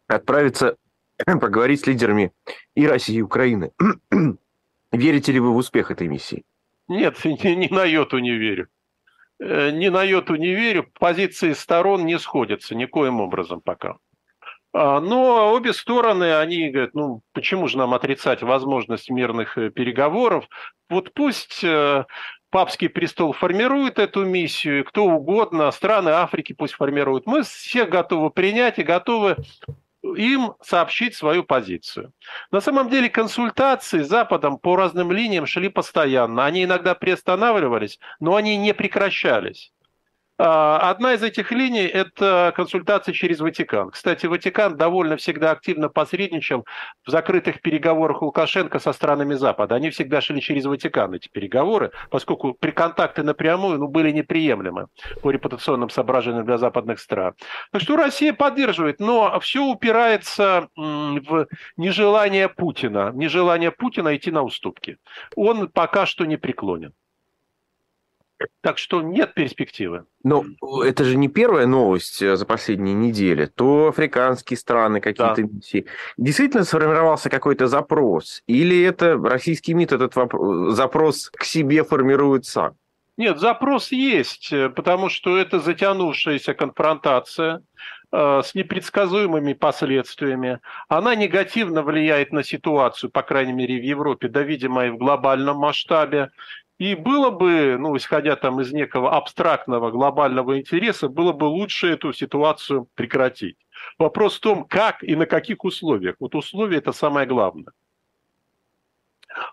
D: отправиться поговорить с лидерами и России, и Украины. Верите ли вы в успех этой миссии?
C: Нет, ни, ни на йоту не верю. Э, ни на йоту не верю. Позиции сторон не сходятся никоим образом пока. А, но обе стороны, они говорят, ну почему же нам отрицать возможность мирных э, переговоров? Вот пусть э, папский престол формирует эту миссию, кто угодно, страны Африки пусть формируют. Мы все готовы принять и готовы им сообщить свою позицию. На самом деле консультации с Западом по разным линиям шли постоянно. Они иногда приостанавливались, но они не прекращались. А, одна из этих линий – это консультации через Ватикан. Кстати, Ватикан довольно всегда активно посредничал в закрытых переговорах Лукашенко со странами Запада. Они всегда шли через Ватикан, эти переговоры, поскольку при контакты напрямую ну, были неприемлемы по репутационным соображениям для западных стран. Так что Россия поддерживает, но все упирается в нежелание Путина, нежелание Путина идти на уступки. Он пока что не преклонен. Так что нет перспективы.
D: Но это же не первая новость э, за последние недели. То африканские страны, какие-то да. миссии. Действительно сформировался какой-то запрос? Или это российский МИД этот вопрос, запрос к себе формирует сам?
C: Нет, запрос есть, э, потому что это затянувшаяся конфронтация э, с непредсказуемыми последствиями. Она негативно влияет на ситуацию, по крайней мере, в Европе, да, видимо, и в глобальном масштабе. И было бы, ну, исходя там из некого абстрактного глобального интереса, было бы лучше эту ситуацию прекратить. Вопрос в том, как и на каких условиях. Вот условия – это самое главное.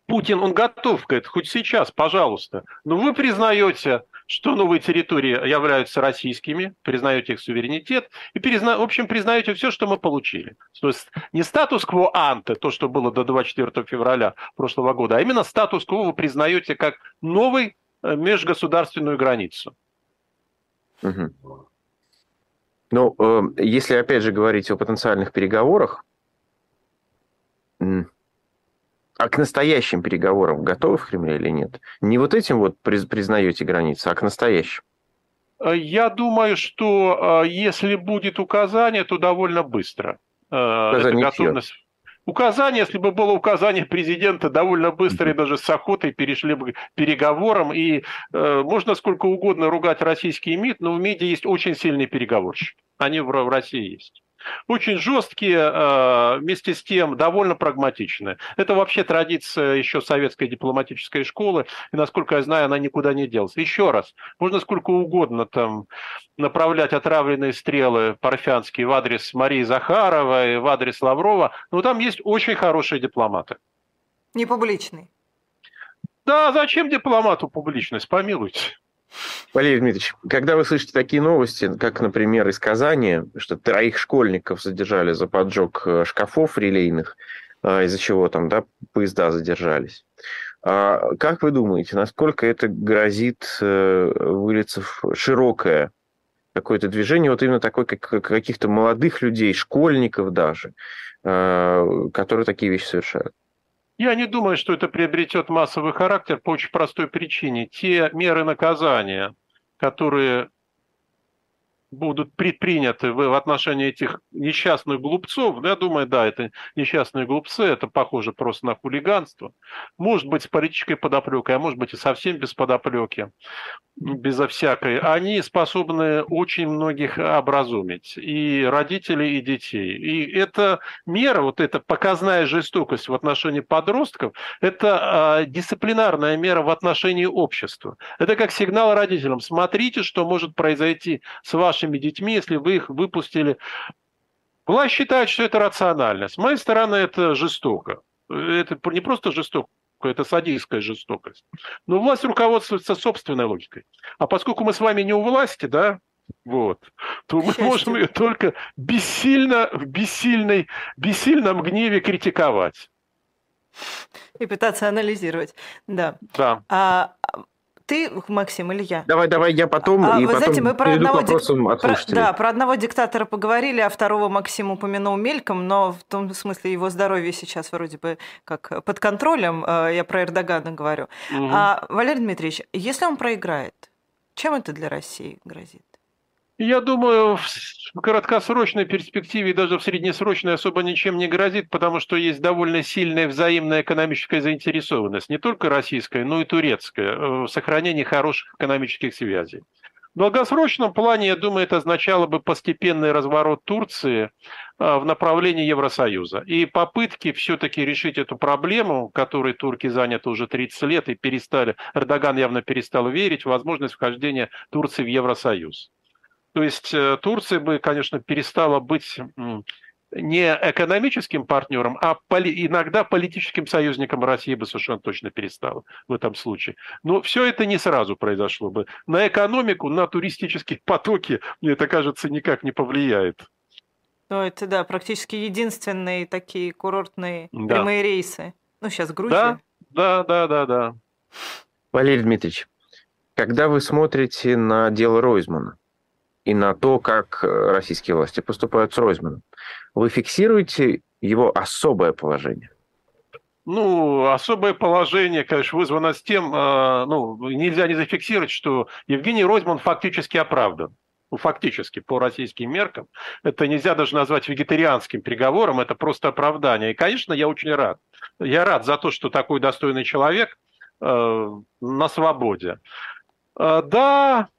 C: Путин, он готов к этому, хоть сейчас, пожалуйста. Но вы признаете, что новые территории являются российскими, признаете их суверенитет и, призна... в общем, признаете все, что мы получили. То есть не статус-кво анте, то, что было до 24 февраля прошлого года, а именно статус-кво вы признаете как новый э, межгосударственную границу.
D: Угу. Ну, э, если опять же говорить о потенциальных переговорах, а к настоящим переговорам готовы в Кремле или нет? Не вот этим вот признаете границы, а к настоящим?
C: Э, я думаю, что э, если будет указание, то довольно быстро. Э, указание Это готовность... Указание, если бы было указание президента, довольно быстро и даже с охотой перешли бы к переговорам. И э, можно сколько угодно ругать российский МИД, но в МИДе есть очень сильные переговорщики. Они в, в России есть очень жесткие, э, вместе с тем довольно прагматичные. Это вообще традиция еще советской дипломатической школы, и, насколько я знаю, она никуда не делась. Еще раз, можно сколько угодно там направлять отравленные стрелы парфянские в адрес Марии Захаровой, в адрес Лаврова, но там есть очень хорошие дипломаты.
B: Не публичный.
C: Да, зачем дипломату публичность, помилуйте.
D: Валерий Дмитриевич, когда вы слышите такие новости, как, например, из Казани, что троих школьников задержали за поджог э, шкафов релейных, э, из-за чего там да, поезда задержались, а как вы думаете, насколько это грозит э, вылиться в широкое какое-то движение, вот именно такое, как каких-то молодых людей, школьников даже, которые такие вещи совершают?
C: Я не думаю, что это приобретет массовый характер по очень простой причине. Те меры наказания, которые будут предприняты в отношении этих несчастных глупцов, я думаю, да, это несчастные глупцы, это похоже просто на хулиганство. Может быть, с политической подоплекой, а может быть и совсем без подоплеки, безо всякой. Они способны очень многих образумить, и родителей, и детей. И эта мера, вот эта показная жестокость в отношении подростков, это э, дисциплинарная мера в отношении общества. Это как сигнал родителям. Смотрите, что может произойти с вашей вашими детьми, если вы их выпустили. Власть считает, что это рационально. С моей стороны, это жестоко. Это не просто жестоко, это садистская жестокость. Но власть руководствуется собственной логикой. А поскольку мы с вами не у власти, да, вот, то мы можем ее только бессильно, в бессильной, бессильном гневе критиковать.
B: И пытаться анализировать, да.
C: Да.
B: А, ты, Максим, или я?
D: Давай, давай, я потом,
B: а,
D: и
B: вы
D: потом
B: знаете, мы про одного, дик...
D: про,
B: да, про одного диктатора поговорили, а второго Максим упомянул мельком, но в том смысле его здоровье сейчас вроде бы как под контролем, э, я про Эрдогана говорю. Угу. А, Валерий Дмитриевич, если он проиграет, чем это для России грозит?
C: Я думаю, в краткосрочной перспективе и даже в среднесрочной особо ничем не грозит, потому что есть довольно сильная взаимная экономическая заинтересованность, не только российская, но и турецкая, э, в сохранении хороших экономических связей. В долгосрочном плане, я думаю, это означало бы постепенный разворот Турции э, в направлении Евросоюза. И попытки все-таки решить эту проблему, которой турки заняты уже 30 лет и перестали, Эрдоган явно перестал верить в возможность вхождения Турции в Евросоюз. То есть э, Турция бы, конечно, перестала быть не экономическим партнером, а поли- иногда политическим союзником России бы совершенно точно перестала в этом случае. Но все это не сразу произошло бы. На экономику, на туристические потоки, мне это кажется, никак не повлияет.
B: Ну, это, да, практически единственные такие курортные да. прямые рейсы. Ну, сейчас Грузия.
C: Да, да, да, да, да.
D: Валерий Дмитриевич, когда вы смотрите на дело Ройзмана, и на то, как э, российские власти поступают с Ройзманом. Вы фиксируете его особое положение?
C: Ну, особое положение, конечно, вызвано с тем, э, ну, нельзя не зафиксировать, что Евгений Ройзман фактически оправдан. Ну, фактически, по российским меркам. Это нельзя даже назвать вегетарианским приговором, это просто оправдание. И, конечно, я очень рад. Я рад за то, что такой достойный человек э, на свободе. Да,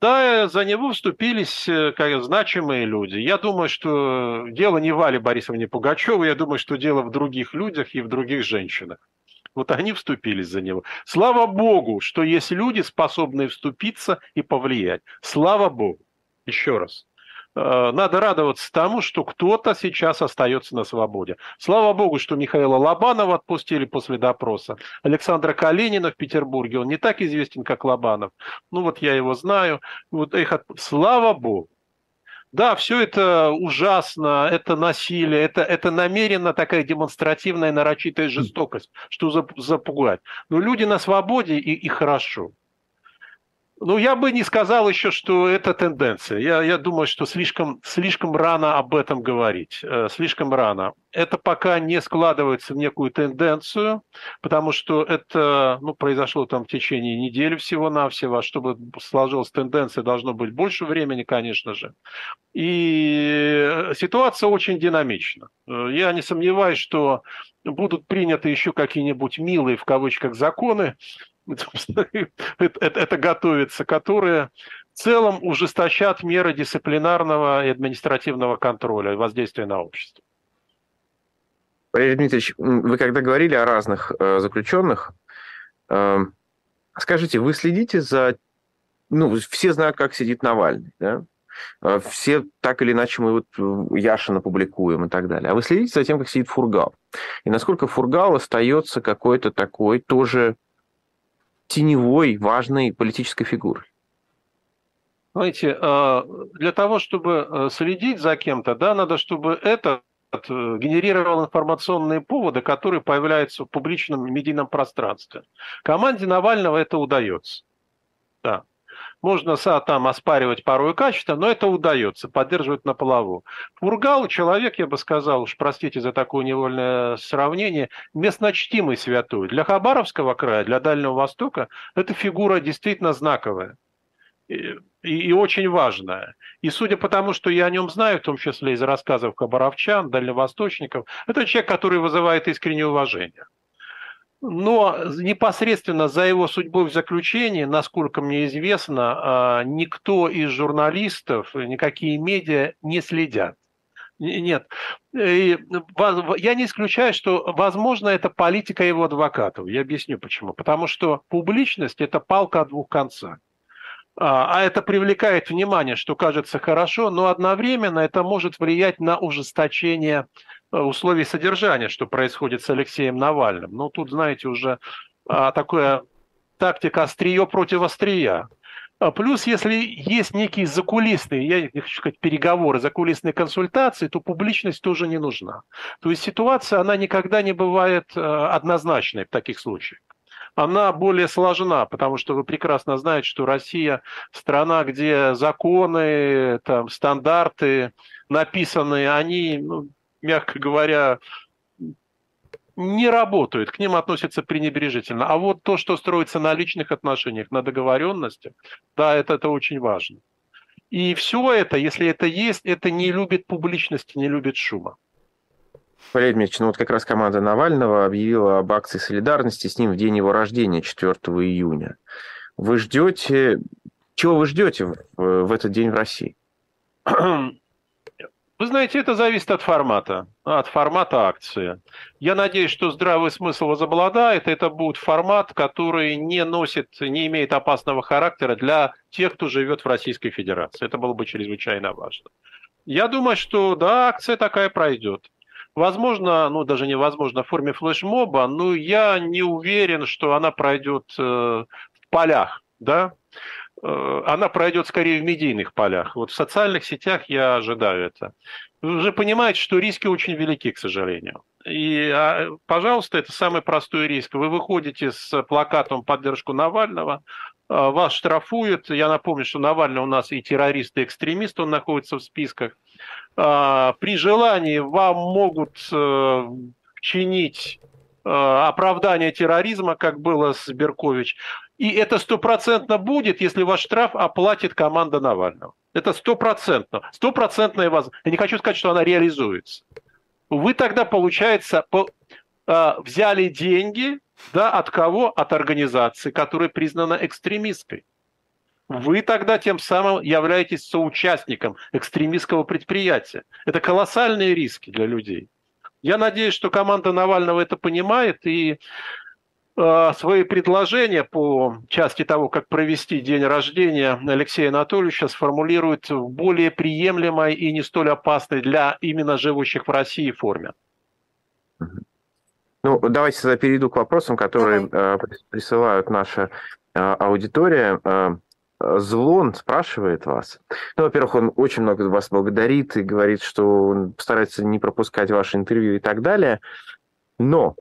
C: да, за него вступились э, как, значимые люди. Я думаю, что дело не в Вале Борисовне Пугачевой, я думаю, что дело в других людях и в других женщинах. Вот они вступились за него. Слава Богу, что есть люди, способные вступиться и повлиять. Слава Богу. Еще раз. Э, надо радоваться тому, что кто-то сейчас остается на свободе. Слава богу, что Михаила Лобанова отпустили после допроса. Александра Калинина в Петербурге, он не так известен, как Лобанов. Ну вот я его знаю. Вот их отп... Слава богу. Да, все это ужасно, это насилие, это, это намеренно такая демонстративная нарочитая жестокость, что запугать. Но люди на свободе и, и хорошо. Ну, я бы не сказал еще, что это тенденция. Я, я думаю, что слишком, слишком рано об этом говорить. Э, слишком рано. Это пока не складывается в некую тенденцию, потому что это ну, произошло там в течение недели всего-навсего. Чтобы сложилась тенденция, должно быть больше времени, конечно же. И ситуация очень динамична. Э, я не сомневаюсь, что будут приняты еще какие-нибудь милые в кавычках законы, это, это готовится, которые в целом ужесточат меры дисциплинарного и административного контроля и воздействия на общество.
D: Валерий Дмитриевич, вы когда говорили о разных э, заключенных, э, скажите, вы следите за... Ну, все знают, как сидит Навальный, да? Э, все так или иначе мы вот э, Яшина публикуем и так далее. А вы следите за тем, как сидит Фургал? И насколько Фургал остается какой-то такой тоже теневой, важной политической фигурой.
C: Знаете, а, для того, чтобы э, следить за кем-то, да, надо, чтобы это э, генерировал информационные поводы, которые появляются в публичном медийном пространстве. Команде Навального это удается. Да. Можно там оспаривать порой качество, но это удается, поддерживать на плаву. Фургал человек, я бы сказал, уж простите за такое невольное сравнение, местночтимый святой. Для Хабаровского края, для Дальнего Востока эта фигура действительно знаковая. И, и, очень важная. И судя по тому, что я о нем знаю, в том числе из рассказов хабаровчан, дальневосточников, это человек, который вызывает искреннее уважение. Но непосредственно за его судьбой в заключении, насколько мне известно, а, никто из журналистов, никакие медиа не следят. Нет. И я не исключаю, что, возможно, это политика его адвокатов. Я объясню почему. Потому что публичность – это палка о двух концах. А, а это привлекает внимание, что кажется хорошо, но одновременно это может влиять на ужесточение условий содержания, что происходит с Алексеем Навальным. Ну, тут, знаете, уже а, такая тактика острие против острия. А плюс, если есть некие закулисные, я не хочу сказать переговоры, закулисные консультации, то публичность тоже не нужна. То есть ситуация, она никогда не бывает э, однозначной в таких случаях. Она более сложна, потому что вы прекрасно знаете, что Россия страна, где законы, там, стандарты написанные, они ну, мягко говоря, не работают, к ним относятся пренебрежительно. А вот то, что строится на личных отношениях, на договоренности, да, это, это очень важно. И все это, если это есть, это не любит публичности, не любит шума.
D: Валерий Дмитриевич, ну вот как раз команда Навального объявила об акции солидарности с ним в день его рождения, 4 июня. Вы ждете... Чего вы ждете в, в этот день в России?
C: Вы знаете, это зависит от формата, от формата акции. Я надеюсь, что здравый смысл возобладает. Это будет формат, который не носит, не имеет опасного характера для тех, кто живет в Российской Федерации. Это было бы чрезвычайно важно. Я думаю, что да, акция такая пройдет. Возможно, ну даже невозможно в форме флешмоба, но я не уверен, что она пройдет э, в полях, да, она пройдет скорее в медийных полях. Вот в социальных сетях я ожидаю это. Вы уже понимаете, что риски очень велики, к сожалению. И, а, пожалуйста, это самый простой риск. Вы выходите с плакатом поддержку Навального, а, вас штрафуют. Я напомню, что Навальный у нас и террорист, и экстремист, он находится в списках. А, при желании вам могут э, чинить э, оправдание терроризма, как было с Беркович. И это стопроцентно будет, если ваш штраф оплатит команда Навального. Это стопроцентно. Стопроцентная возможность. Я не хочу сказать, что она реализуется. Вы тогда, получается, по, э, взяли деньги да, от кого? От организации, которая признана экстремистской. Вы тогда тем самым являетесь соучастником экстремистского предприятия. Это колоссальные риски для людей. Я надеюсь, что команда Навального это понимает и свои предложения по части того, как провести день рождения Алексея Анатольевича, сформулирует в более приемлемой и не столь опасной для именно живущих в России форме.
D: Ну, давайте тогда перейду к вопросам, которые Давай. присылают наша аудитория. Злон спрашивает вас. Ну, во-первых, он очень много вас благодарит и говорит, что он постарается не пропускать ваши интервью и так далее. Но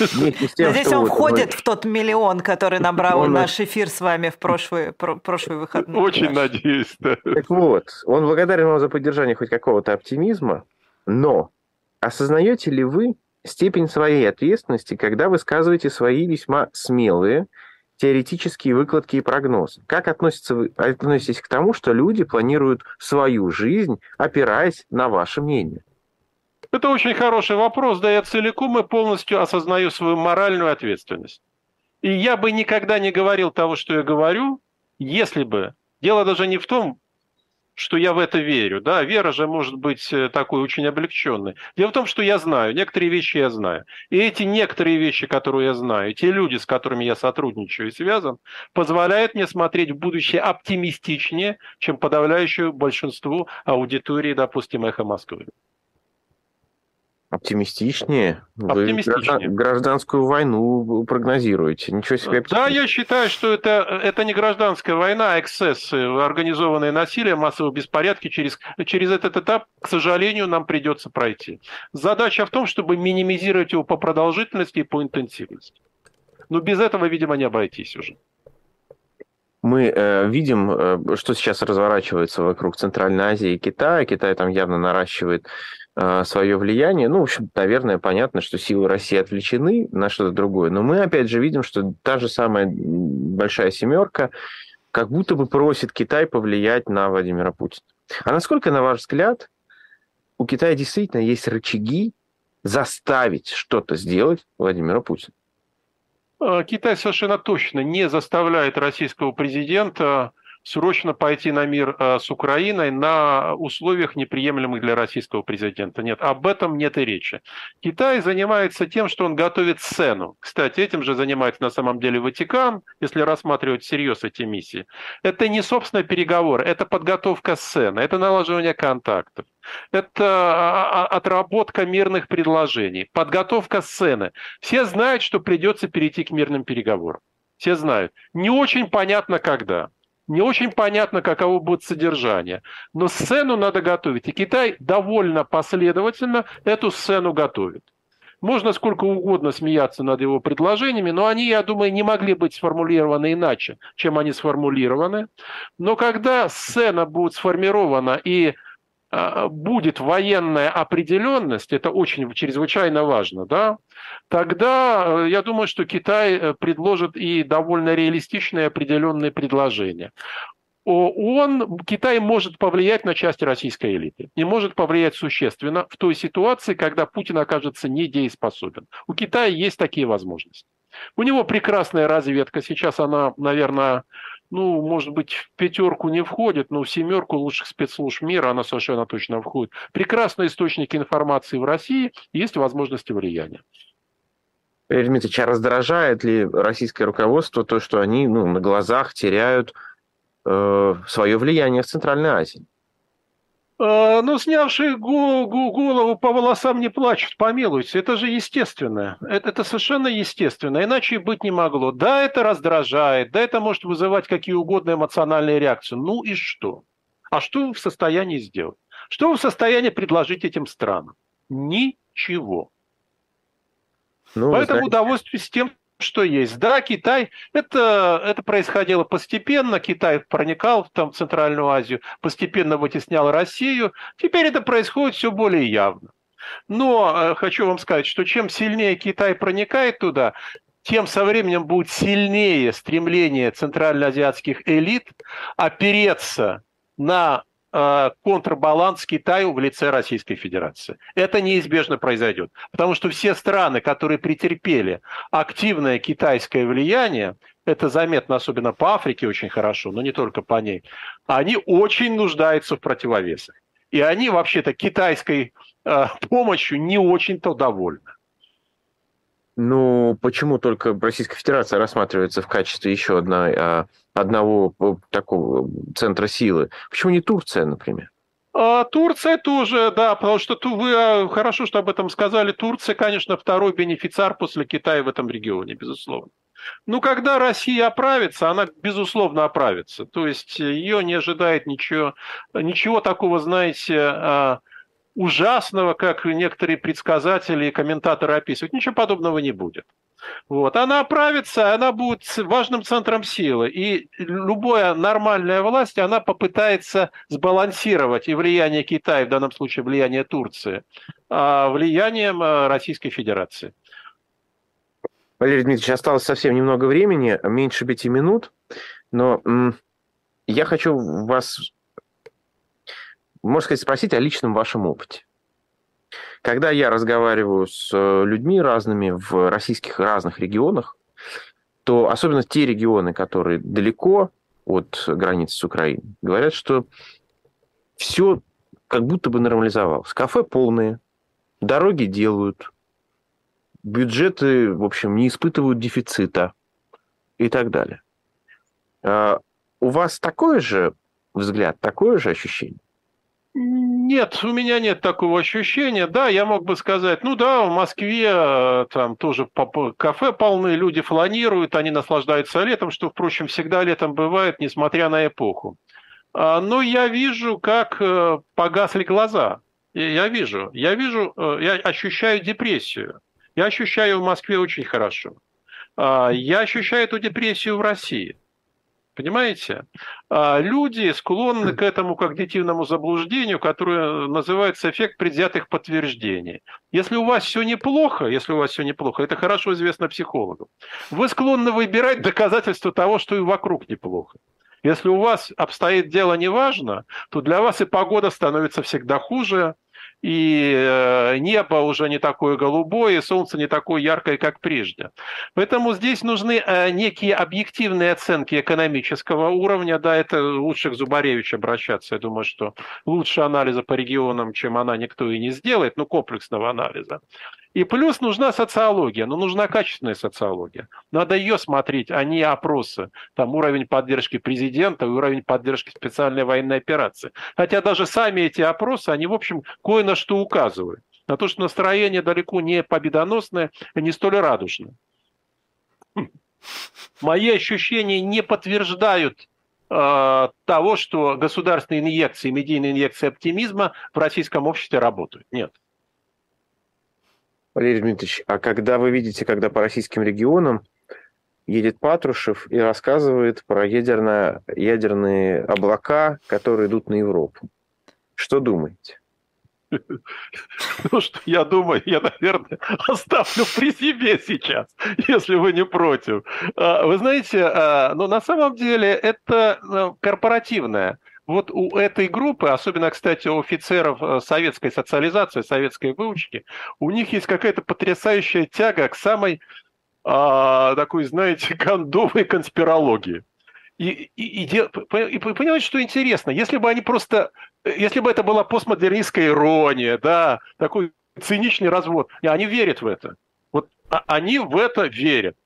B: Надеюсь, он вот входит в тот миллион, который набрал наш эфир с вами в прошлые, про, прошлые выходные.
C: Очень надеюсь, да.
D: Так вот, он благодарен вам за поддержание хоть какого-то оптимизма, но осознаете ли вы степень своей ответственности, когда высказываете свои весьма смелые теоретические выкладки и прогнозы? Как относится вы, относитесь к тому, что люди планируют свою жизнь, опираясь на ваше мнение?
C: Это очень хороший вопрос, да я целиком и полностью осознаю свою моральную ответственность. И я бы никогда не говорил того, что я говорю, если бы... Дело даже не в том, что я в это верю. Да, вера же может быть э, такой очень облегченной. Дело в том, что я знаю, некоторые вещи я знаю. И эти некоторые вещи, которые я знаю, те люди, с которыми я сотрудничаю и связан, позволяют мне смотреть в будущее оптимистичнее, чем подавляющее большинству аудитории, допустим, «Эхо Москвы».
D: Оптимистичнее? Оптимистичнее. Вы гражданскую войну прогнозируете. Ничего себе.
C: Да, я считаю, что это, это не гражданская война, а эксцессы, организованное насилие, массовые беспорядки. Через, через этот этап, к сожалению, нам придется пройти. Задача в том, чтобы минимизировать его по продолжительности и по интенсивности. Но без этого, видимо, не обойтись уже.
D: Мы э, видим, э, что сейчас разворачивается вокруг Центральной Азии и Китая. Китай там явно наращивает свое влияние. Ну, в общем, наверное, понятно, что силы России отвлечены на что-то другое. Но мы, опять же, видим, что та же самая большая семерка как будто бы просит Китай повлиять на Владимира Путина. А насколько, на ваш взгляд, у Китая действительно есть рычаги заставить что-то сделать Владимира Путина?
C: Э, Китай совершенно точно не заставляет российского президента срочно пойти на мир э, с Украиной на условиях, неприемлемых для российского президента. Нет, об этом нет и речи. Китай занимается тем, что он готовит сцену. Кстати, этим же занимается на самом деле Ватикан, если рассматривать всерьез эти миссии. Это не, собственно, переговоры, это подготовка сцены, это налаживание контактов. Это а, а, отработка мирных предложений, подготовка сцены. Все знают, что придется перейти к мирным переговорам. Все знают. Не очень понятно, когда. Не очень понятно, каково будет содержание. Но сцену надо готовить. И Китай довольно последовательно эту сцену готовит. Можно сколько угодно смеяться над его предложениями, но они, я думаю, не могли быть сформулированы иначе, чем они сформулированы. Но когда сцена будет сформирована и будет военная определенность, это очень чрезвычайно важно, да, тогда э, я думаю, что Китай э, предложит и довольно реалистичные определенные предложения. Он, Китай может повлиять на часть российской элиты. Не может повлиять существенно в той ситуации, когда Путин окажется недееспособен. У Китая есть такие возможности. У него прекрасная разведка. Сейчас она, наверное, ну, может быть, в пятерку не входит, но в семерку лучших спецслужб мира она совершенно точно входит. Прекрасный источник информации в России, есть возможности влияния.
D: Игорь Дмитриевич, а раздражает ли российское руководство то, что они ну, на глазах теряют э, свое влияние в Центральной Азии?
C: А, ну, снявшие голову по волосам не плачут, помилуйте. Это же естественно. Это, это совершенно естественно. Иначе быть не могло. Да, это раздражает, да, это может вызывать какие угодно эмоциональные реакции. Ну и что? А что вы в состоянии сделать? Что вы в состоянии предложить этим странам? Ничего. Ну, Поэтому знаете... удовольствие с тем, что есть. Да, Китай, это, это происходило постепенно, Китай проникал в там, Центральную Азию, постепенно вытеснял Россию, теперь это происходит все более явно. Но э, хочу вам сказать, что чем сильнее Китай проникает туда, тем со временем будет сильнее стремление центральноазиатских элит опереться на контрбаланс Китаю в лице Российской Федерации. Это неизбежно произойдет, потому что все страны, которые претерпели активное китайское влияние, это заметно особенно по Африке очень хорошо, но не только по ней, они очень нуждаются в противовесах. И они вообще-то китайской э, помощью не очень-то довольны.
D: Ну, почему только Российская Федерация рассматривается в качестве еще одна, а, одного э, такого центра силы? Почему не Турция, например?
C: А Турция тоже, да, потому что вы а, хорошо, что об этом сказали. Турция, конечно, второй бенефициар после Китая в этом регионе, безусловно. Ну, когда Россия оправится, она, безусловно, оправится. То есть ее не ожидает ничего, ничего такого, знаете, ужасного, как некоторые предсказатели и комментаторы описывают. Ничего подобного не будет. Вот. Она оправится, она будет важным центром силы. И любая нормальная власть, она попытается сбалансировать и влияние Китая, в данном случае влияние Турции, а влиянием э, Российской Федерации.
D: Валерий Дмитриевич, осталось совсем немного времени, меньше пяти минут, но я хочу вас можно сказать, спросить о личном вашем опыте. Когда я разговариваю с э, людьми разными в российских разных регионах, то особенно те регионы, которые далеко от границы с Украиной, говорят, что все как будто бы нормализовалось. Кафе полные, дороги делают, бюджеты, в общем, не испытывают дефицита и так далее. А у вас такой же взгляд, такое же ощущение?
C: Нет, у меня нет такого ощущения. Да, я мог бы сказать, ну да, в Москве э, там тоже кафе полны, люди фланируют, они наслаждаются летом, что, впрочем, всегда летом бывает, несмотря на эпоху. А, но я вижу, как э, погасли глаза. Я вижу, я вижу, э, я ощущаю депрессию. Я ощущаю в Москве очень хорошо. А, я ощущаю эту депрессию в России. Понимаете? А люди склонны к этому когнитивному заблуждению, которое называется эффект предвзятых подтверждений. Если у вас все неплохо, если у вас все неплохо, это хорошо известно психологам, вы склонны выбирать доказательства того, что и вокруг неплохо. Если у вас обстоит дело неважно, то для вас и погода становится всегда хуже, и э, небо уже не такое голубое, и солнце не такое яркое, как прежде. Поэтому здесь нужны э, некие объективные оценки экономического уровня. Да, это лучше к Зубаревичу обращаться. Я думаю, что лучше анализа по регионам, чем она, никто и не сделает, ну, комплексного анализа. И плюс нужна социология, но нужна качественная социология. Надо ее смотреть, а не опросы. Там уровень поддержки президента уровень поддержки специальной военной операции. Хотя даже сами эти опросы, они, в общем, кое на что указывают. На то, что настроение далеко не победоносное и не столь радужное. Мои ощущения не подтверждают э, того, что государственные инъекции, медийные инъекции оптимизма в российском обществе работают. Нет.
D: Валерий Дмитриевич, а когда вы видите, когда по российским регионам едет Патрушев и рассказывает про ядерно, ядерные облака, которые идут на Европу, что думаете?
C: Ну, что я думаю, я, наверное, оставлю при себе сейчас, если вы не против. А, вы знаете, а, но на самом деле это э, корпоративное вот у этой группы, особенно, кстати, у офицеров э, советской социализации, советской выучки, у них есть какая-то потрясающая тяга к самой а, такой, знаете, кондовой конспирологии. И, и, и, и понимаете, что интересно, если бы они просто, если бы это была постмодернистская ирония, да, такой циничный развод, они верят в это. Вот а, они в это верят.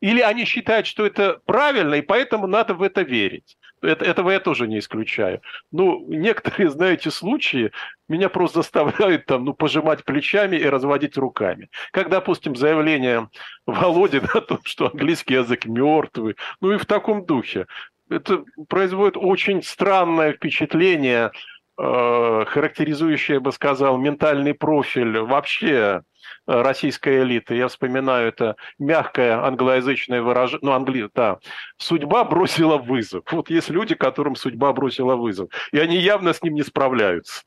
C: Или они считают, что это правильно, и поэтому надо в это верить. Это, этого я тоже не исключаю. Ну, некоторые, знаете, случаи меня просто заставляют там, ну, пожимать плечами и разводить руками. Как, допустим, заявление Володи о том, что английский язык мертвый, ну и в таком духе. Это производит очень странное впечатление, э, характеризующее, я бы сказал, ментальный профиль вообще Э, российской элиты. Я вспоминаю это мягкое англоязычное выражение, ну, англи, да. Судьба бросила вызов. Вот есть люди, которым судьба бросила вызов, и они явно с ним не справляются.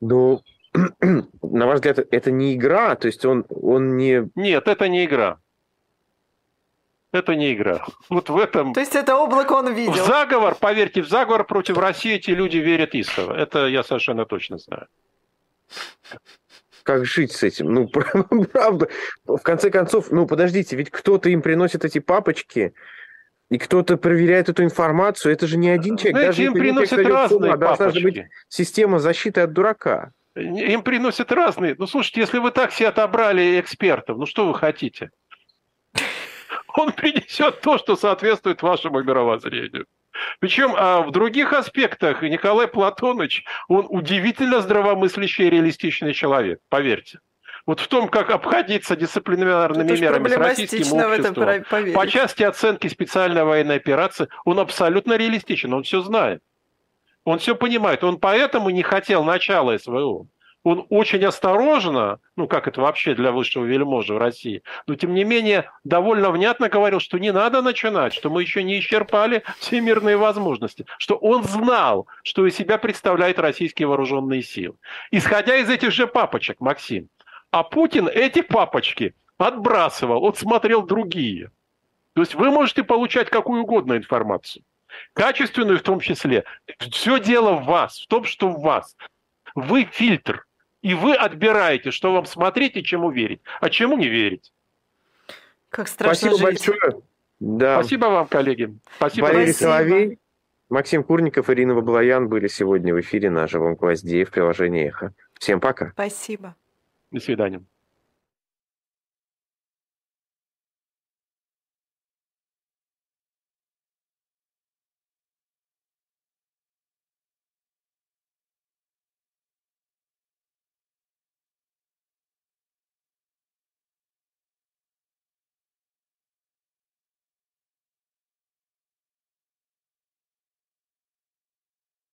D: Ну, на ваш взгляд, это не игра, то есть он, он не...
C: Нет, это не игра. Это не игра. Вот в этом...
B: То есть это облако он видел?
C: В заговор, поверьте, в заговор против России эти люди верят истово. Это я совершенно точно знаю
D: как жить с этим? Ну, правда. В конце концов, ну, подождите, ведь кто-то им приносит эти папочки, и кто-то проверяет эту информацию. Это же не один человек.
C: Знаете, Даже им приносят разные ума,
D: Должна быть система защиты от дурака.
C: Им приносят разные. Ну, слушайте, если вы так себе отобрали экспертов, ну что вы хотите? Он принесет то, что соответствует вашему мировоззрению. Причем а в других аспектах Николай Платоныч, он удивительно здравомыслящий и реалистичный человек, поверьте. Вот в том, как обходиться дисциплинарными
B: Это
C: мерами с российским обществом, по части оценки специальной военной операции, он абсолютно реалистичен, он все знает. Он все понимает. Он поэтому не хотел начала СВО. Он очень осторожно, ну как это вообще для высшего вельможи в России, но тем не менее довольно внятно говорил, что не надо начинать, что мы еще не исчерпали все мирные возможности, что он знал, что из себя представляют российские вооруженные силы. Исходя из этих же папочек, Максим, а Путин эти папочки отбрасывал, он смотрел другие. То есть вы можете получать какую угодно информацию, качественную в том числе. Все дело в вас, в том, что в вас. Вы фильтр, и вы отбираете, что вам смотреть и чему верить, а чему не верить.
B: Как страшно
D: Спасибо
B: жить.
D: большое. Да.
C: Спасибо вам, коллеги. Спасибо.
D: Валерий
B: Спасибо.
D: Соловей, Максим Курников, Ирина Баблоян были сегодня в эфире на живом гвозде в приложении «Эхо». Всем пока.
B: Спасибо.
C: До свидания.